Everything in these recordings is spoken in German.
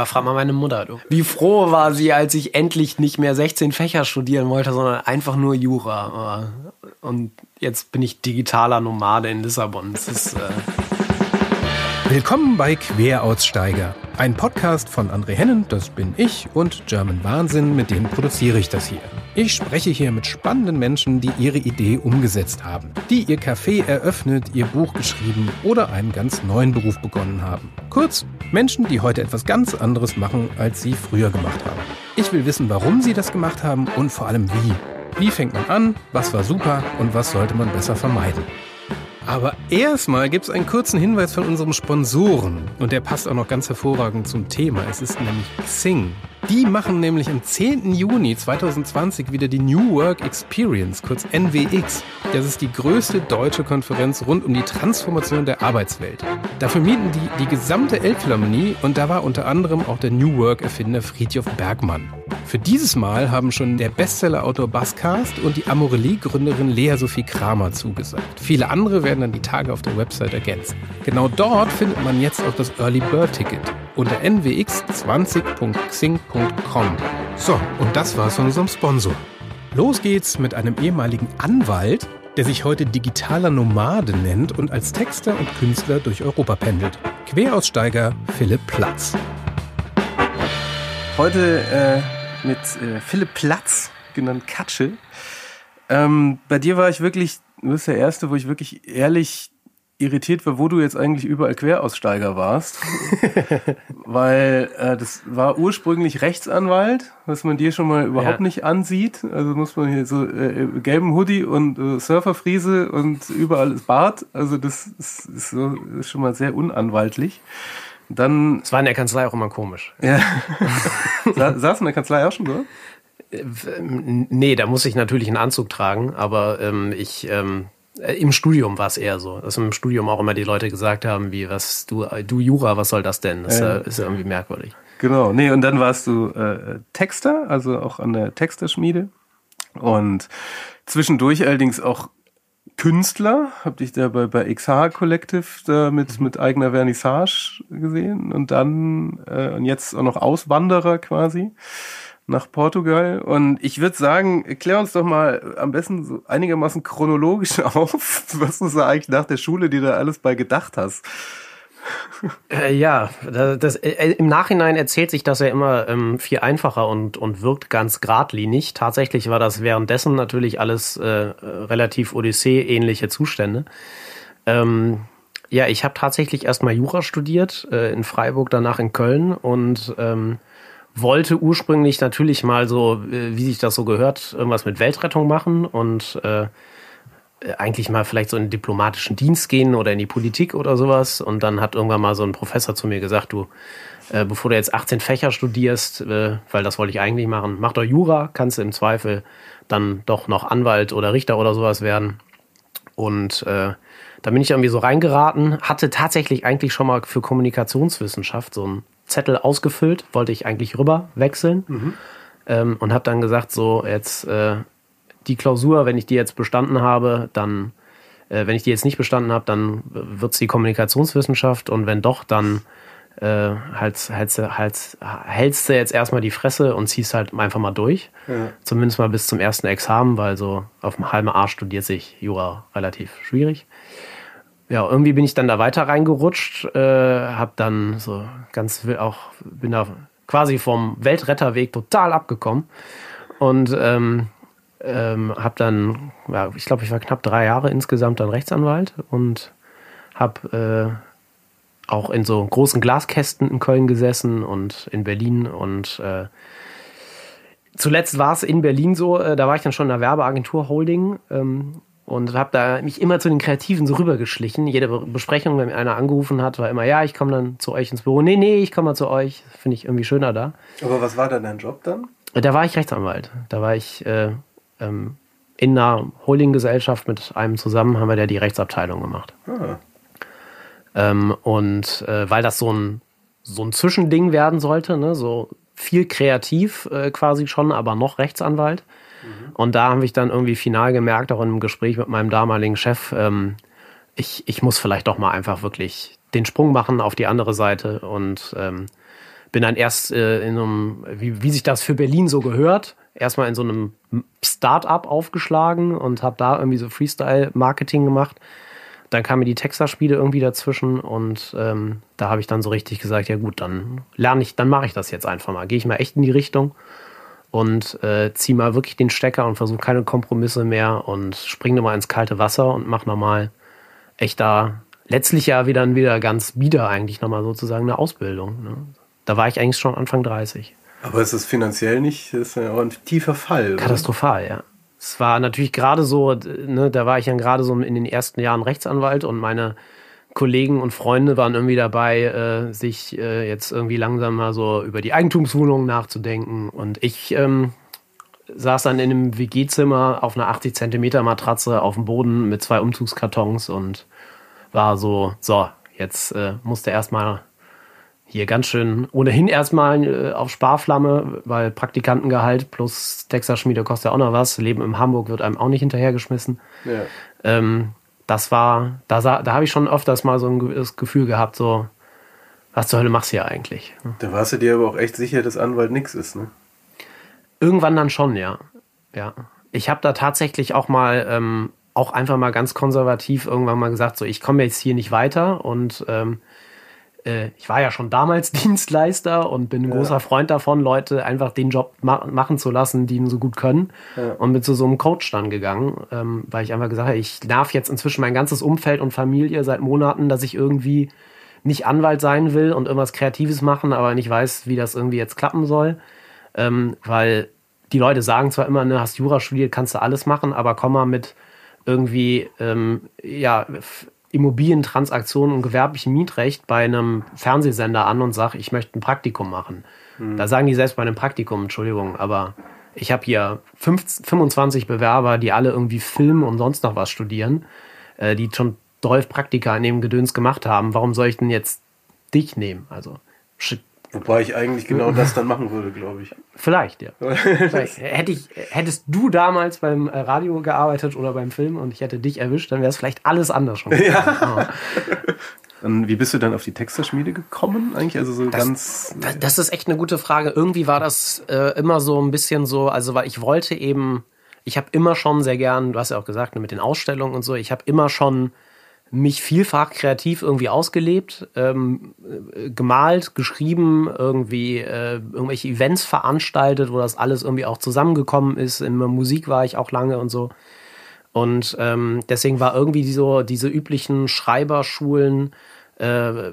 Ja, frag mal meine Mutter, du. Wie froh war sie, als ich endlich nicht mehr 16 Fächer studieren wollte, sondern einfach nur Jura. Und jetzt bin ich digitaler Nomade in Lissabon. Das ist. Äh Willkommen bei Queraussteiger. Ein Podcast von André Hennen, das bin ich, und German Wahnsinn, mit denen produziere ich das hier. Ich spreche hier mit spannenden Menschen, die ihre Idee umgesetzt haben, die ihr Café eröffnet, ihr Buch geschrieben oder einen ganz neuen Beruf begonnen haben. Kurz, Menschen, die heute etwas ganz anderes machen, als sie früher gemacht haben. Ich will wissen, warum sie das gemacht haben und vor allem wie. Wie fängt man an, was war super und was sollte man besser vermeiden. Aber erstmal gibt es einen kurzen Hinweis von unserem Sponsoren. Und der passt auch noch ganz hervorragend zum Thema. Es ist nämlich Xing. Die machen nämlich am 10. Juni 2020 wieder die New Work Experience, kurz NWX. Das ist die größte deutsche Konferenz rund um die Transformation der Arbeitswelt. Dafür mieten die die gesamte Elbphilharmonie und da war unter anderem auch der New Work-Erfinder Friedjof Bergmann. Für dieses Mal haben schon der Bestseller-Autor Baskast und die Amorelie-Gründerin Lea Sophie Kramer zugesagt. Viele andere werden dann die Tage auf der Website ergänzt. Genau dort findet man jetzt auch das Early Bird Ticket unter nwx20.xing.com. So, und das war's von unserem Sponsor. Los geht's mit einem ehemaligen Anwalt, der sich heute digitaler Nomade nennt und als Texter und Künstler durch Europa pendelt. Queraussteiger Philipp Platz. Heute äh, mit äh, Philipp Platz, genannt Katsche. Ähm, bei dir war ich wirklich, du bist der Erste, wo ich wirklich ehrlich irritiert war, wo du jetzt eigentlich überall Queraussteiger warst. Weil äh, das war ursprünglich Rechtsanwalt, was man dir schon mal überhaupt ja. nicht ansieht. Also muss man hier so äh, gelben Hoodie und äh, Surferfriese und überall ist Bart. Also das ist, ist, so, ist schon mal sehr unanwaltlich. Dann. Es war in der Kanzlei auch immer komisch. Ja. Sa saß in der Kanzlei auch schon so? Äh, nee, da muss ich natürlich einen Anzug tragen, aber ähm, ich ähm, äh, Im Studium war es eher so, dass im Studium auch immer die Leute gesagt haben, wie, was, du, du Jura, was soll das denn? Das ist, ja, ist ja irgendwie merkwürdig. Genau, nee, und dann warst du äh, Texter, also auch an der Texterschmiede. Und zwischendurch allerdings auch Künstler, hab dich da bei, bei XH Collective da mit, mhm. mit eigener Vernissage gesehen und dann äh, und jetzt auch noch Auswanderer quasi nach Portugal. Und ich würde sagen, klär uns doch mal am besten so einigermaßen chronologisch auf, was du so eigentlich nach der Schule dir da alles bei gedacht hast. Äh, ja, das, das äh, im Nachhinein erzählt sich das ja immer ähm, viel einfacher und, und wirkt ganz geradlinig. Tatsächlich war das währenddessen natürlich alles äh, relativ Odyssee-ähnliche Zustände. Ähm, ja, ich habe tatsächlich erstmal Jura studiert, äh, in Freiburg, danach in Köln und ähm, wollte ursprünglich natürlich mal so, äh, wie sich das so gehört, irgendwas mit Weltrettung machen und äh, eigentlich mal vielleicht so in den diplomatischen Dienst gehen oder in die Politik oder sowas. Und dann hat irgendwann mal so ein Professor zu mir gesagt, du, äh, bevor du jetzt 18 Fächer studierst, äh, weil das wollte ich eigentlich machen, mach doch Jura, kannst du im Zweifel dann doch noch Anwalt oder Richter oder sowas werden. Und äh, da bin ich irgendwie so reingeraten, hatte tatsächlich eigentlich schon mal für Kommunikationswissenschaft so ein Zettel ausgefüllt, wollte ich eigentlich rüber wechseln mhm. ähm, und habe dann gesagt, so jetzt äh, die Klausur, wenn ich die jetzt bestanden habe, dann, äh, wenn ich die jetzt nicht bestanden habe, dann wird es die Kommunikationswissenschaft und wenn doch, dann äh, hältst, hältst, hältst, hältst du jetzt erstmal die Fresse und ziehst halt einfach mal durch. Ja. Zumindest mal bis zum ersten Examen, weil so auf dem halben Arsch studiert sich Jura relativ schwierig ja, irgendwie bin ich dann da weiter reingerutscht, äh, habe dann so ganz auch bin da quasi vom Weltretterweg total abgekommen und ähm, ähm, habe dann, ja, ich glaube, ich war knapp drei Jahre insgesamt dann Rechtsanwalt und habe äh, auch in so großen Glaskästen in Köln gesessen und in Berlin und äh, zuletzt war es in Berlin so, äh, da war ich dann schon in der Werbeagentur Holding ähm, und habe da mich immer zu den Kreativen so rübergeschlichen. Jede Besprechung, wenn mir einer angerufen hat, war immer, ja, ich komme dann zu euch ins Büro. Nee, nee, ich komme mal zu euch. Finde ich irgendwie schöner da. Aber was war dann dein Job dann? Da war ich Rechtsanwalt. Da war ich äh, ähm, in einer Holdinggesellschaft mit einem zusammen, haben wir da die Rechtsabteilung gemacht. Ah. Ähm, und äh, weil das so ein, so ein Zwischending werden sollte, ne, so viel kreativ äh, quasi schon, aber noch Rechtsanwalt, Mhm. Und da habe ich dann irgendwie final gemerkt, auch in einem Gespräch mit meinem damaligen Chef, ähm, ich, ich muss vielleicht doch mal einfach wirklich den Sprung machen auf die andere Seite und ähm, bin dann erst äh, in so einem, wie, wie sich das für Berlin so gehört, erstmal in so einem Start-up aufgeschlagen und habe da irgendwie so Freestyle-Marketing gemacht. Dann kamen mir die Texas-Spiele irgendwie dazwischen und ähm, da habe ich dann so richtig gesagt, ja gut, dann lerne ich, dann mache ich das jetzt einfach mal. Gehe ich mal echt in die Richtung und äh, ziehe mal wirklich den Stecker und versuche keine Kompromisse mehr und springe mal ins kalte Wasser und mache nochmal echt da letztlich ja wieder, wieder ganz wieder eigentlich nochmal sozusagen eine Ausbildung. Ne? Da war ich eigentlich schon Anfang 30. Aber ist es finanziell nicht, ist ja auch ein tiefer Fall. Katastrophal, oder? ja. Es war natürlich gerade so, ne, da war ich dann gerade so in den ersten Jahren Rechtsanwalt und meine Kollegen und Freunde waren irgendwie dabei, äh, sich äh, jetzt irgendwie langsam mal so über die Eigentumswohnung nachzudenken. Und ich ähm, saß dann in einem WG-Zimmer auf einer 80 Zentimeter Matratze auf dem Boden mit zwei Umzugskartons und war so, so, jetzt äh, musste erstmal hier ganz schön ohnehin erstmal äh, auf Sparflamme, weil Praktikantengehalt plus Texas Schmiede kostet ja auch noch was. Leben in Hamburg wird einem auch nicht hinterhergeschmissen. Ja. Ähm, das war, da, da habe ich schon öfters mal so ein Gefühl gehabt, so, was zur Hölle machst du hier eigentlich? Da warst du dir aber auch echt sicher, dass Anwalt nichts ist, ne? Irgendwann dann schon, ja. Ja. Ich habe da tatsächlich auch mal, ähm, auch einfach mal ganz konservativ irgendwann mal gesagt, so, ich komme jetzt hier nicht weiter und ähm, äh, ich war ja schon damals Dienstleister und bin ein ja. großer Freund davon, Leute einfach den Job ma machen zu lassen, die ihn so gut können. Ja. Und bin zu so einem Coach dann gegangen, ähm, weil ich einfach gesagt habe, ich nerv jetzt inzwischen mein ganzes Umfeld und Familie seit Monaten, dass ich irgendwie nicht Anwalt sein will und irgendwas Kreatives machen, aber nicht weiß, wie das irgendwie jetzt klappen soll. Ähm, weil die Leute sagen zwar immer, ne, hast Jura studiert, kannst du alles machen, aber komm mal mit irgendwie, ähm, ja, Immobilientransaktionen und gewerblichem Mietrecht bei einem Fernsehsender an und sage, ich möchte ein Praktikum machen. Mhm. Da sagen die selbst bei einem Praktikum, Entschuldigung, aber ich habe hier 5, 25 Bewerber, die alle irgendwie Film und sonst noch was studieren, äh, die schon 12 Praktika in dem Gedöns gemacht haben. Warum soll ich denn jetzt dich nehmen? Also Wobei ich eigentlich genau das dann machen würde, glaube ich. Vielleicht, ja. Vielleicht. Hätte ich, hättest du damals beim äh, Radio gearbeitet oder beim Film und ich hätte dich erwischt, dann wäre es vielleicht alles anders schon. Ja. Und wie bist du dann auf die Texterschmiede gekommen eigentlich? Also so das, ganz. Das ist echt eine gute Frage. Irgendwie war das äh, immer so ein bisschen so, also weil ich wollte eben, ich habe immer schon sehr gern, du hast ja auch gesagt, mit den Ausstellungen und so, ich habe immer schon mich vielfach kreativ irgendwie ausgelebt, ähm, äh, gemalt, geschrieben, irgendwie äh, irgendwelche Events veranstaltet, wo das alles irgendwie auch zusammengekommen ist. In der Musik war ich auch lange und so. Und ähm, deswegen war irgendwie so diese üblichen Schreiberschulen, äh,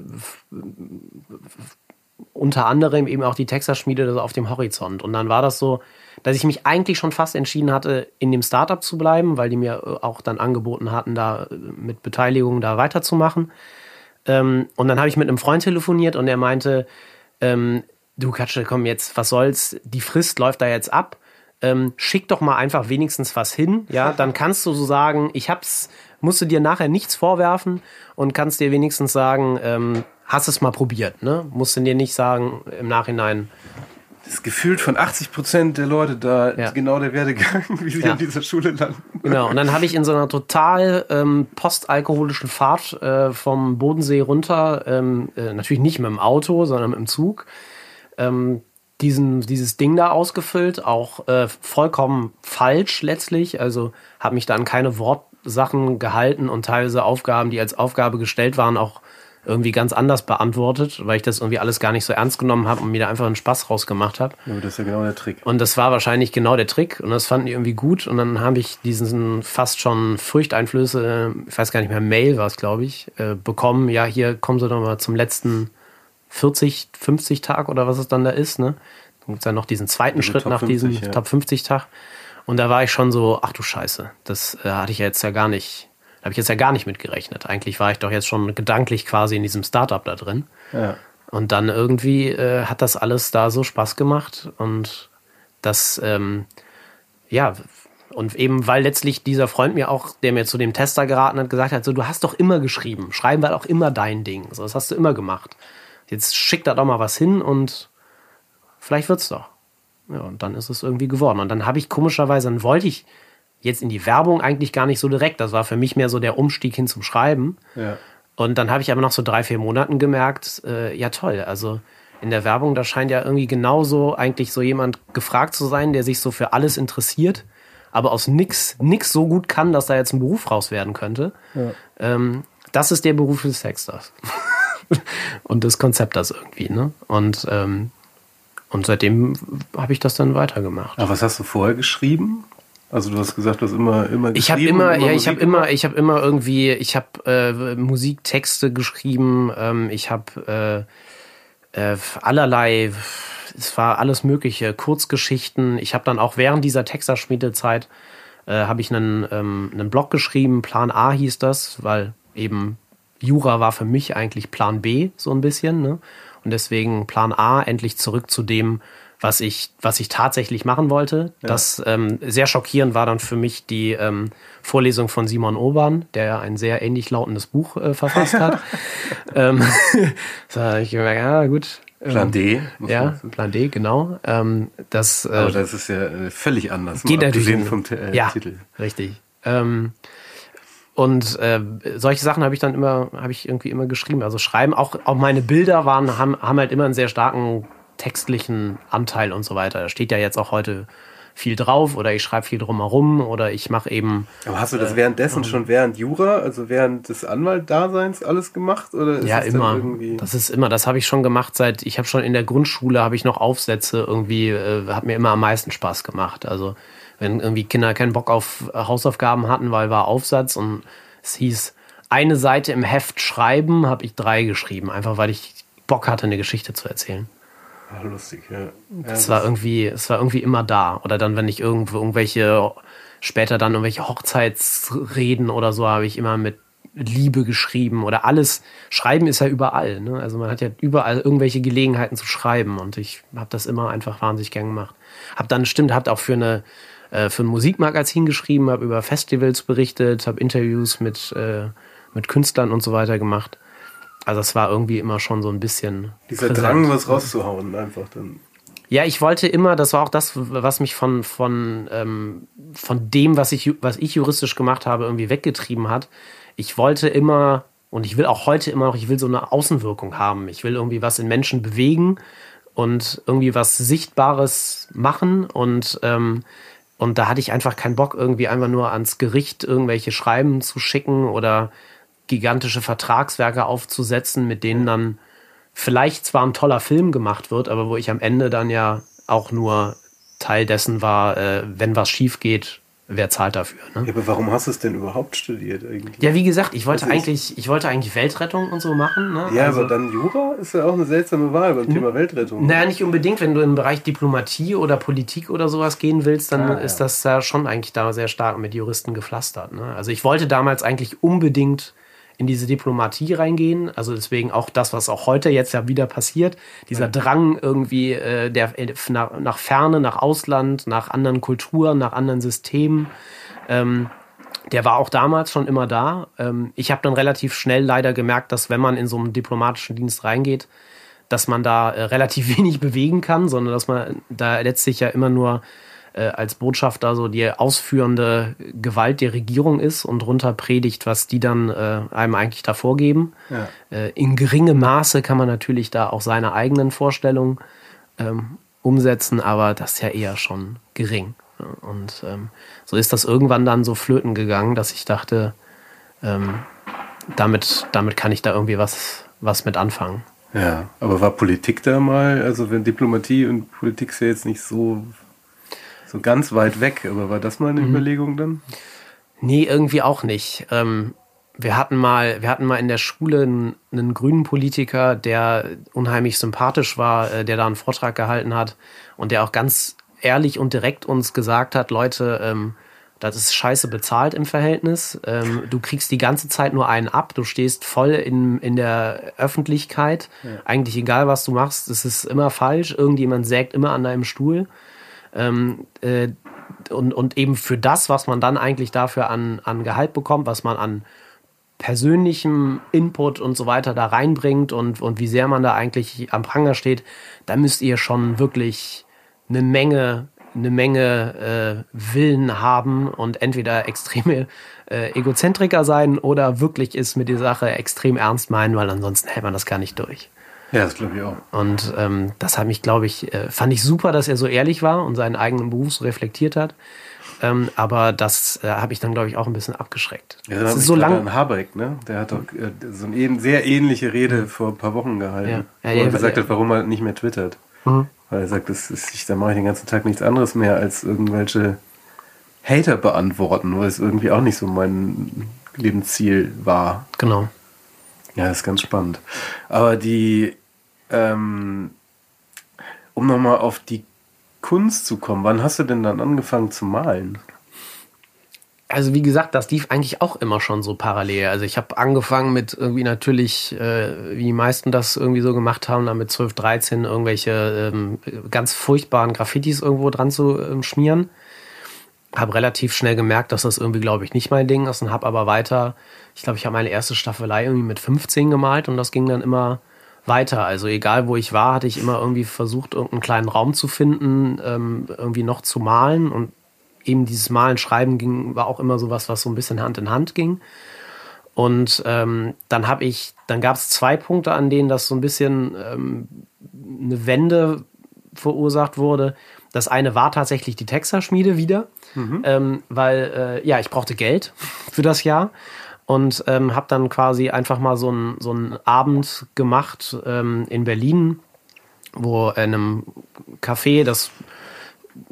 unter anderem eben auch die Texas-Schmiede so auf dem Horizont. Und dann war das so, dass ich mich eigentlich schon fast entschieden hatte, in dem Startup zu bleiben, weil die mir äh, auch dann angeboten hatten, da äh, mit Beteiligung da weiterzumachen. Ähm, und dann habe ich mit einem Freund telefoniert und er meinte, ähm, du Katsche, komm jetzt, was soll's, die Frist läuft da jetzt ab. Ähm, schick doch mal einfach wenigstens was hin, ja, dann kannst du so sagen, ich hab's, musst du dir nachher nichts vorwerfen und kannst dir wenigstens sagen, ähm, hast es mal probiert, ne? Musst du dir nicht sagen im Nachhinein, ist gefühlt von 80 Prozent der Leute da ja. genau der Werdegang, wie sie ja. an dieser Schule landen. Genau, und dann habe ich in so einer total ähm, postalkoholischen Fahrt äh, vom Bodensee runter, ähm, äh, natürlich nicht mit dem Auto, sondern mit dem Zug, ähm, diesen, dieses Ding da ausgefüllt, auch äh, vollkommen falsch letztlich. Also habe mich da an keine Wortsachen gehalten und teilweise Aufgaben, die als Aufgabe gestellt waren, auch irgendwie ganz anders beantwortet, weil ich das irgendwie alles gar nicht so ernst genommen habe und mir da einfach einen Spaß rausgemacht habe. Ja, das ist ja genau der Trick. Und das war wahrscheinlich genau der Trick und das fanden die irgendwie gut und dann habe ich diesen fast schon Furchteinflöße, ich weiß gar nicht mehr, Mail war es, glaube ich, äh, bekommen. Ja, hier kommen sie doch mal zum letzten 40, 50 Tag oder was es dann da ist, ne? Dann gibt es ja noch diesen zweiten also Schritt nach 50, diesem ja. Top 50 Tag. Und da war ich schon so, ach du Scheiße, das äh, hatte ich ja jetzt ja gar nicht da habe ich jetzt ja gar nicht mit gerechnet. Eigentlich war ich doch jetzt schon gedanklich quasi in diesem Startup da drin. Ja. Und dann irgendwie äh, hat das alles da so Spaß gemacht und das, ähm, ja, und eben weil letztlich dieser Freund mir auch, der mir zu dem Tester geraten hat, gesagt hat, so, du hast doch immer geschrieben, schreiben war auch immer dein Ding, so, das hast du immer gemacht. Jetzt schick da doch mal was hin und vielleicht wird's doch. Ja, und dann ist es irgendwie geworden. Und dann habe ich komischerweise, dann wollte ich, jetzt in die Werbung eigentlich gar nicht so direkt. Das war für mich mehr so der Umstieg hin zum Schreiben. Ja. Und dann habe ich aber noch so drei, vier Monaten gemerkt, äh, ja toll, also in der Werbung, da scheint ja irgendwie genauso eigentlich so jemand gefragt zu sein, der sich so für alles interessiert, aber aus nix, nix so gut kann, dass da jetzt ein Beruf raus werden könnte. Ja. Ähm, das ist der Beruf des Texters. und des Konzepters irgendwie, ne? Und, ähm, und seitdem habe ich das dann weitergemacht. Aber was hast du vorher geschrieben? Also du hast gesagt, du hast immer immer Ich habe immer, immer, ja, ich habe immer, ich habe immer irgendwie, ich habe äh, Musiktexte geschrieben, ähm, ich habe äh, äh, allerlei, es war alles Mögliche, Kurzgeschichten. Ich habe dann auch während dieser Texterschmiedezeit äh, habe ich einen, ähm, einen Blog geschrieben, Plan A hieß das, weil eben Jura war für mich eigentlich Plan B so ein bisschen, ne? Und deswegen Plan A endlich zurück zu dem, was ich, was ich tatsächlich machen wollte. Ja. Das ähm, sehr schockierend war dann für mich die ähm, Vorlesung von Simon Obern, der ja ein sehr ähnlich lautendes Buch äh, verfasst hat. ähm, so ich gemerkt, ja gut. Plan D. Ja, Plan D, genau. Ähm, das, äh, Aber das ist ja äh, völlig anders. Geht natürlich vom äh, ja, Titel. Richtig. Ähm, und äh, solche Sachen habe ich dann immer, habe ich irgendwie immer geschrieben. Also schreiben, auch, auch meine Bilder waren, haben, haben halt immer einen sehr starken textlichen Anteil und so weiter. Da steht ja jetzt auch heute viel drauf oder ich schreibe viel drumherum oder ich mache eben. Aber hast du das äh, währenddessen äh, schon während Jura, also während des Anwaltdaseins alles gemacht oder ja immer. Das ist immer. Das habe ich schon gemacht seit. Ich habe schon in der Grundschule habe ich noch Aufsätze irgendwie. Äh, hat mir immer am meisten Spaß gemacht. Also wenn irgendwie Kinder keinen Bock auf Hausaufgaben hatten, weil war Aufsatz und es hieß eine Seite im Heft schreiben, habe ich drei geschrieben, einfach weil ich Bock hatte, eine Geschichte zu erzählen. Lustig, ja. ja es war irgendwie, es war irgendwie immer da. Oder dann, wenn ich irgendwo irgendwelche, später dann irgendwelche Hochzeitsreden oder so, habe ich immer mit Liebe geschrieben oder alles. Schreiben ist ja überall. Ne? Also man hat ja überall irgendwelche Gelegenheiten zu schreiben und ich habe das immer einfach wahnsinnig gern gemacht. Hab dann, stimmt, habt auch für eine äh, für ein Musikmagazin geschrieben, habe über Festivals berichtet, habe Interviews mit mit, mit Künstlern und so weiter gemacht. Also es war irgendwie immer schon so ein bisschen. Dieser präsent. Drang, was rauszuhauen, einfach dann. Ja, ich wollte immer, das war auch das, was mich von, von, ähm, von dem, was ich, was ich juristisch gemacht habe, irgendwie weggetrieben hat. Ich wollte immer, und ich will auch heute immer noch, ich will so eine Außenwirkung haben. Ich will irgendwie was in Menschen bewegen und irgendwie was Sichtbares machen und ähm, und da hatte ich einfach keinen Bock, irgendwie einfach nur ans Gericht irgendwelche Schreiben zu schicken oder gigantische Vertragswerke aufzusetzen, mit denen dann vielleicht zwar ein toller Film gemacht wird, aber wo ich am Ende dann ja auch nur Teil dessen war, äh, wenn was schief geht, wer zahlt dafür? Ne? Ja, aber warum hast du es denn überhaupt studiert eigentlich? Ja, wie gesagt, ich wollte eigentlich, ich wollte eigentlich Weltrettung und so machen. Ne? Ja, also, aber dann Jura ist ja auch eine seltsame Wahl beim Thema Weltrettung. Naja, nicht unbedingt. Wenn du im Bereich Diplomatie oder Politik oder sowas gehen willst, dann ah, ist ja. das ja schon eigentlich da sehr stark mit Juristen gepflastert. Ne? Also ich wollte damals eigentlich unbedingt in diese Diplomatie reingehen. Also deswegen auch das, was auch heute jetzt ja wieder passiert, dieser Drang irgendwie äh, der, äh, nach, nach Ferne, nach Ausland, nach anderen Kulturen, nach anderen Systemen. Ähm, der war auch damals schon immer da. Ähm, ich habe dann relativ schnell leider gemerkt, dass wenn man in so einen diplomatischen Dienst reingeht, dass man da äh, relativ wenig bewegen kann, sondern dass man da letztlich ja immer nur als Botschafter so die ausführende Gewalt der Regierung ist und runter predigt, was die dann äh, einem eigentlich da vorgeben. Ja. Äh, in geringem Maße kann man natürlich da auch seine eigenen Vorstellungen ähm, umsetzen, aber das ist ja eher schon gering. Und ähm, so ist das irgendwann dann so flöten gegangen, dass ich dachte, ähm, damit, damit kann ich da irgendwie was, was mit anfangen. Ja, aber war Politik da mal, also wenn Diplomatie und Politik ist ja jetzt nicht so so ganz weit weg, aber war das mal eine mhm. Überlegung dann? Nee, irgendwie auch nicht. Ähm, wir hatten mal, wir hatten mal in der Schule einen, einen, grünen Politiker, der unheimlich sympathisch war, äh, der da einen Vortrag gehalten hat und der auch ganz ehrlich und direkt uns gesagt hat, Leute, ähm, das ist scheiße bezahlt im Verhältnis. Ähm, du kriegst die ganze Zeit nur einen ab. Du stehst voll in, in der Öffentlichkeit. Ja. Eigentlich egal, was du machst, es ist immer falsch. Irgendjemand sägt immer an deinem Stuhl. Ähm, äh, und, und eben für das, was man dann eigentlich dafür an, an Gehalt bekommt, was man an persönlichem Input und so weiter da reinbringt und, und wie sehr man da eigentlich am Pranger steht, da müsst ihr schon wirklich eine Menge, eine Menge äh, Willen haben und entweder extreme äh, Egozentriker sein oder wirklich ist mit der Sache extrem ernst meinen, weil ansonsten hält man das gar nicht durch. Ja, das glaube ich auch. Und ähm, das hat mich, glaube ich, äh, fand ich super, dass er so ehrlich war und seinen eigenen Beruf so reflektiert hat. Ähm, aber das äh, habe ich dann, glaube ich, auch ein bisschen abgeschreckt. Ja, das ist so lang. Habeck, ne? Der hat doch äh, so eine sehr ähnliche Rede vor ein paar Wochen gehalten, ja. Ja, wo er gesagt hat, warum er nicht mehr twittert. Mhm. Weil er sagt, das ist, ich, da mache ich den ganzen Tag nichts anderes mehr als irgendwelche Hater beantworten, weil es irgendwie auch nicht so mein Lebensziel war. Genau. Ja, ist ganz spannend. Aber die, ähm, um nochmal auf die Kunst zu kommen, wann hast du denn dann angefangen zu malen? Also wie gesagt, das lief eigentlich auch immer schon so parallel. Also ich habe angefangen mit irgendwie natürlich, äh, wie die meisten das irgendwie so gemacht haben, da mit 12, 13 irgendwelche ähm, ganz furchtbaren Graffitis irgendwo dran zu ähm, schmieren. Habe relativ schnell gemerkt, dass das irgendwie, glaube ich, nicht mein Ding ist und habe aber weiter, ich glaube, ich habe meine erste Staffelei irgendwie mit 15 gemalt und das ging dann immer weiter. Also egal wo ich war, hatte ich immer irgendwie versucht, irgendeinen kleinen Raum zu finden, ähm, irgendwie noch zu malen und eben dieses Malen, Schreiben ging, war auch immer so was, was so ein bisschen Hand in Hand ging. Und ähm, dann habe ich, dann gab es zwei Punkte, an denen das so ein bisschen ähm, eine Wende verursacht wurde. Das eine war tatsächlich die Texterschmiede wieder, mhm. ähm, weil äh, ja, ich brauchte Geld für das Jahr und ähm, habe dann quasi einfach mal so einen so einen Abend gemacht ähm, in Berlin, wo in einem Café, das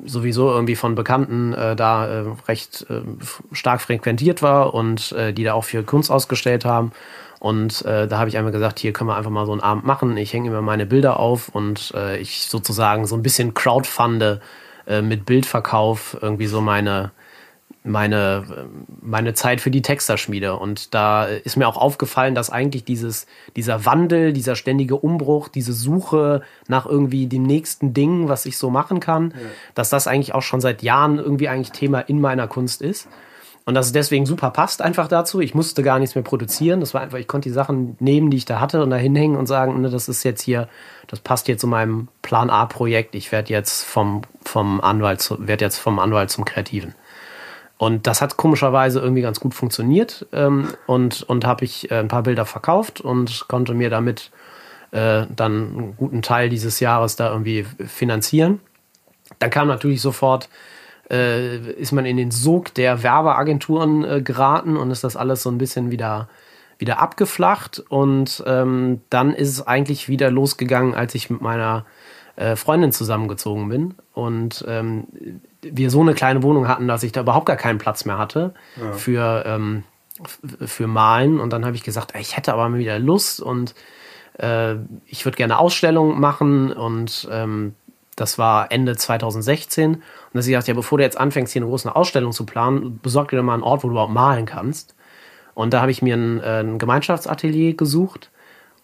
sowieso irgendwie von Bekannten äh, da äh, recht äh, stark frequentiert war und äh, die da auch für Kunst ausgestellt haben. Und äh, da habe ich einmal gesagt, hier können wir einfach mal so einen Abend machen. Ich hänge immer meine Bilder auf und äh, ich sozusagen so ein bisschen crowdfunde äh, mit Bildverkauf irgendwie so meine, meine, meine Zeit für die Texterschmiede. Und da ist mir auch aufgefallen, dass eigentlich dieses, dieser Wandel, dieser ständige Umbruch, diese Suche nach irgendwie dem nächsten Ding, was ich so machen kann, ja. dass das eigentlich auch schon seit Jahren irgendwie eigentlich Thema in meiner Kunst ist. Und dass es deswegen super passt einfach dazu. Ich musste gar nichts mehr produzieren. Das war einfach, ich konnte die Sachen nehmen, die ich da hatte und da hinhängen und sagen, ne, das ist jetzt hier, das passt jetzt zu meinem Plan A-Projekt. Ich werde jetzt vom, vom Anwalt, werde jetzt vom Anwalt zum Kreativen. Und das hat komischerweise irgendwie ganz gut funktioniert ähm, und, und habe ich äh, ein paar Bilder verkauft und konnte mir damit äh, dann einen guten Teil dieses Jahres da irgendwie finanzieren. Dann kam natürlich sofort, äh, ist man in den Sog der Werbeagenturen äh, geraten und ist das alles so ein bisschen wieder, wieder abgeflacht. Und ähm, dann ist es eigentlich wieder losgegangen, als ich mit meiner äh, Freundin zusammengezogen bin. Und ähm, wir so eine kleine Wohnung hatten, dass ich da überhaupt gar keinen Platz mehr hatte ja. für, ähm, für Malen. Und dann habe ich gesagt, ey, ich hätte aber mal wieder Lust und äh, ich würde gerne Ausstellungen machen. Und ähm, das war Ende 2016. Und dass ich dachte, ja, bevor du jetzt anfängst, hier eine große Ausstellung zu planen, besorg dir doch mal einen Ort, wo du überhaupt malen kannst. Und da habe ich mir ein, äh, ein Gemeinschaftsatelier gesucht.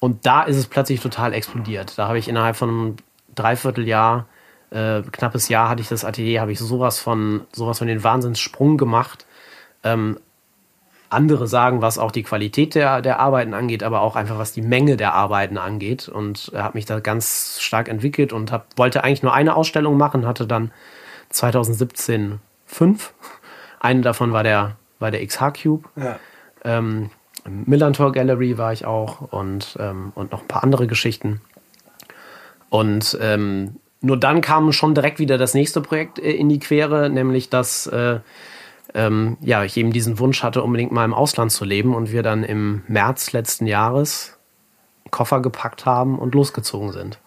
Und da ist es plötzlich total explodiert. Da habe ich innerhalb von einem Dreivierteljahr äh, knappes Jahr hatte ich das Atelier, habe ich sowas von, sowas von den Wahnsinnssprung gemacht. Ähm, andere sagen, was auch die Qualität der, der Arbeiten angeht, aber auch einfach was die Menge der Arbeiten angeht und äh, habe mich da ganz stark entwickelt und hab, wollte eigentlich nur eine Ausstellung machen, hatte dann 2017 fünf. Eine davon war der, war der XH Cube. Ja. Ähm, Millantor Gallery war ich auch und, ähm, und noch ein paar andere Geschichten. Und ähm, nur dann kam schon direkt wieder das nächste Projekt äh, in die Quere, nämlich dass äh, ähm, ja, ich eben diesen Wunsch hatte, unbedingt mal im Ausland zu leben und wir dann im März letzten Jahres Koffer gepackt haben und losgezogen sind.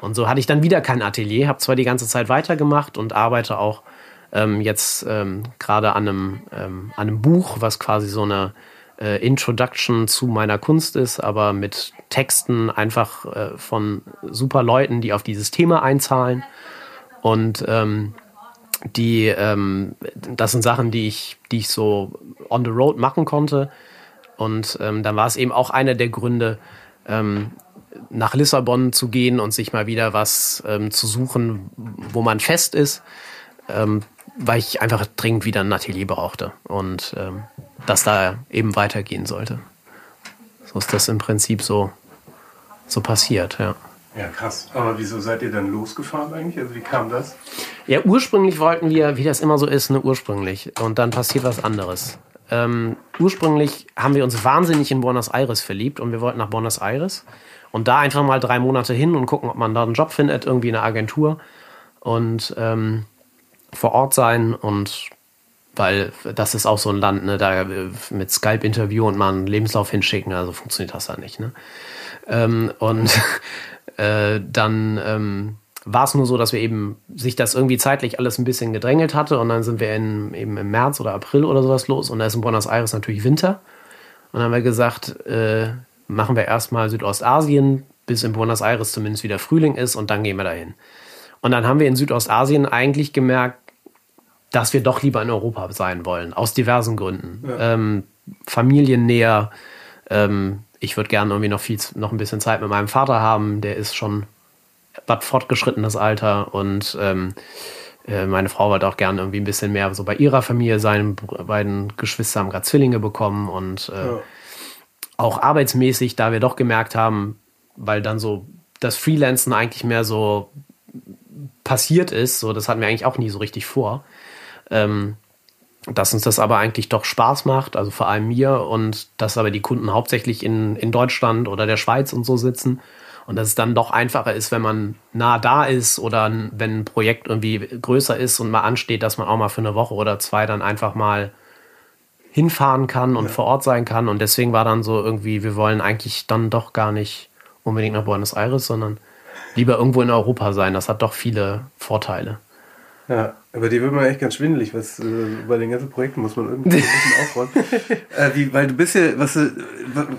Und so hatte ich dann wieder kein Atelier, habe zwar die ganze Zeit weitergemacht und arbeite auch ähm, jetzt ähm, gerade an einem, ähm, an einem Buch, was quasi so eine äh, Introduction zu meiner Kunst ist, aber mit Texten einfach äh, von super Leuten, die auf dieses Thema einzahlen. Und ähm, die, ähm, das sind Sachen, die ich, die ich so on the road machen konnte. Und ähm, dann war es eben auch einer der Gründe, ähm, nach Lissabon zu gehen und sich mal wieder was ähm, zu suchen, wo man fest ist. Ähm, weil ich einfach dringend wieder ein Atelier brauchte und ähm, das da eben weitergehen sollte. So ist das im Prinzip so, so passiert, ja. Ja, krass. Aber wieso seid ihr dann losgefahren eigentlich? Also wie kam das? Ja, ursprünglich wollten wir, wie das immer so ist, ne, ursprünglich. Und dann passiert was anderes. ähm, ursprünglich haben wir uns wahnsinnig in Buenos Aires verliebt und wir wollten nach Buenos Aires und da einfach mal drei Monate hin und gucken, ob man da einen Job findet, irgendwie eine Agentur und ähm, vor Ort sein und weil das ist auch so ein Land, ne, da äh, mit Skype-Interview und mal einen Lebenslauf hinschicken, also funktioniert das da nicht. Ne? Ähm, und äh, dann ähm, war es nur so, dass wir eben sich das irgendwie zeitlich alles ein bisschen gedrängelt hatte und dann sind wir in, eben im März oder April oder sowas los und da ist in Buenos Aires natürlich Winter und dann haben wir gesagt, äh, machen wir erstmal Südostasien, bis in Buenos Aires zumindest wieder Frühling ist und dann gehen wir dahin. Und dann haben wir in Südostasien eigentlich gemerkt, dass wir doch lieber in Europa sein wollen, aus diversen Gründen. Ja. Ähm, Familiennäher, ähm, ich würde gerne irgendwie noch viel, noch ein bisschen Zeit mit meinem Vater haben, der ist schon was fortgeschrittenes Alter und ähm, äh, meine Frau wollte auch gerne irgendwie ein bisschen mehr so bei ihrer Familie sein. Beiden Geschwister haben gerade Zwillinge bekommen und äh, ja. auch arbeitsmäßig, da wir doch gemerkt haben, weil dann so das Freelancen eigentlich mehr so passiert ist, so das hatten wir eigentlich auch nie so richtig vor. Ähm, dass uns das aber eigentlich doch Spaß macht, also vor allem mir, und dass aber die Kunden hauptsächlich in, in Deutschland oder der Schweiz und so sitzen. Und dass es dann doch einfacher ist, wenn man nah da ist oder wenn ein Projekt irgendwie größer ist und mal ansteht, dass man auch mal für eine Woche oder zwei dann einfach mal hinfahren kann und ja. vor Ort sein kann. Und deswegen war dann so irgendwie, wir wollen eigentlich dann doch gar nicht unbedingt nach Buenos Aires, sondern lieber irgendwo in Europa sein. Das hat doch viele Vorteile. Ja, aber die wird man echt ganz schwindelig, was äh, bei den ganzen Projekten muss man irgendwie ein bisschen aufräumen. äh, wie, weil du bist ja, was äh,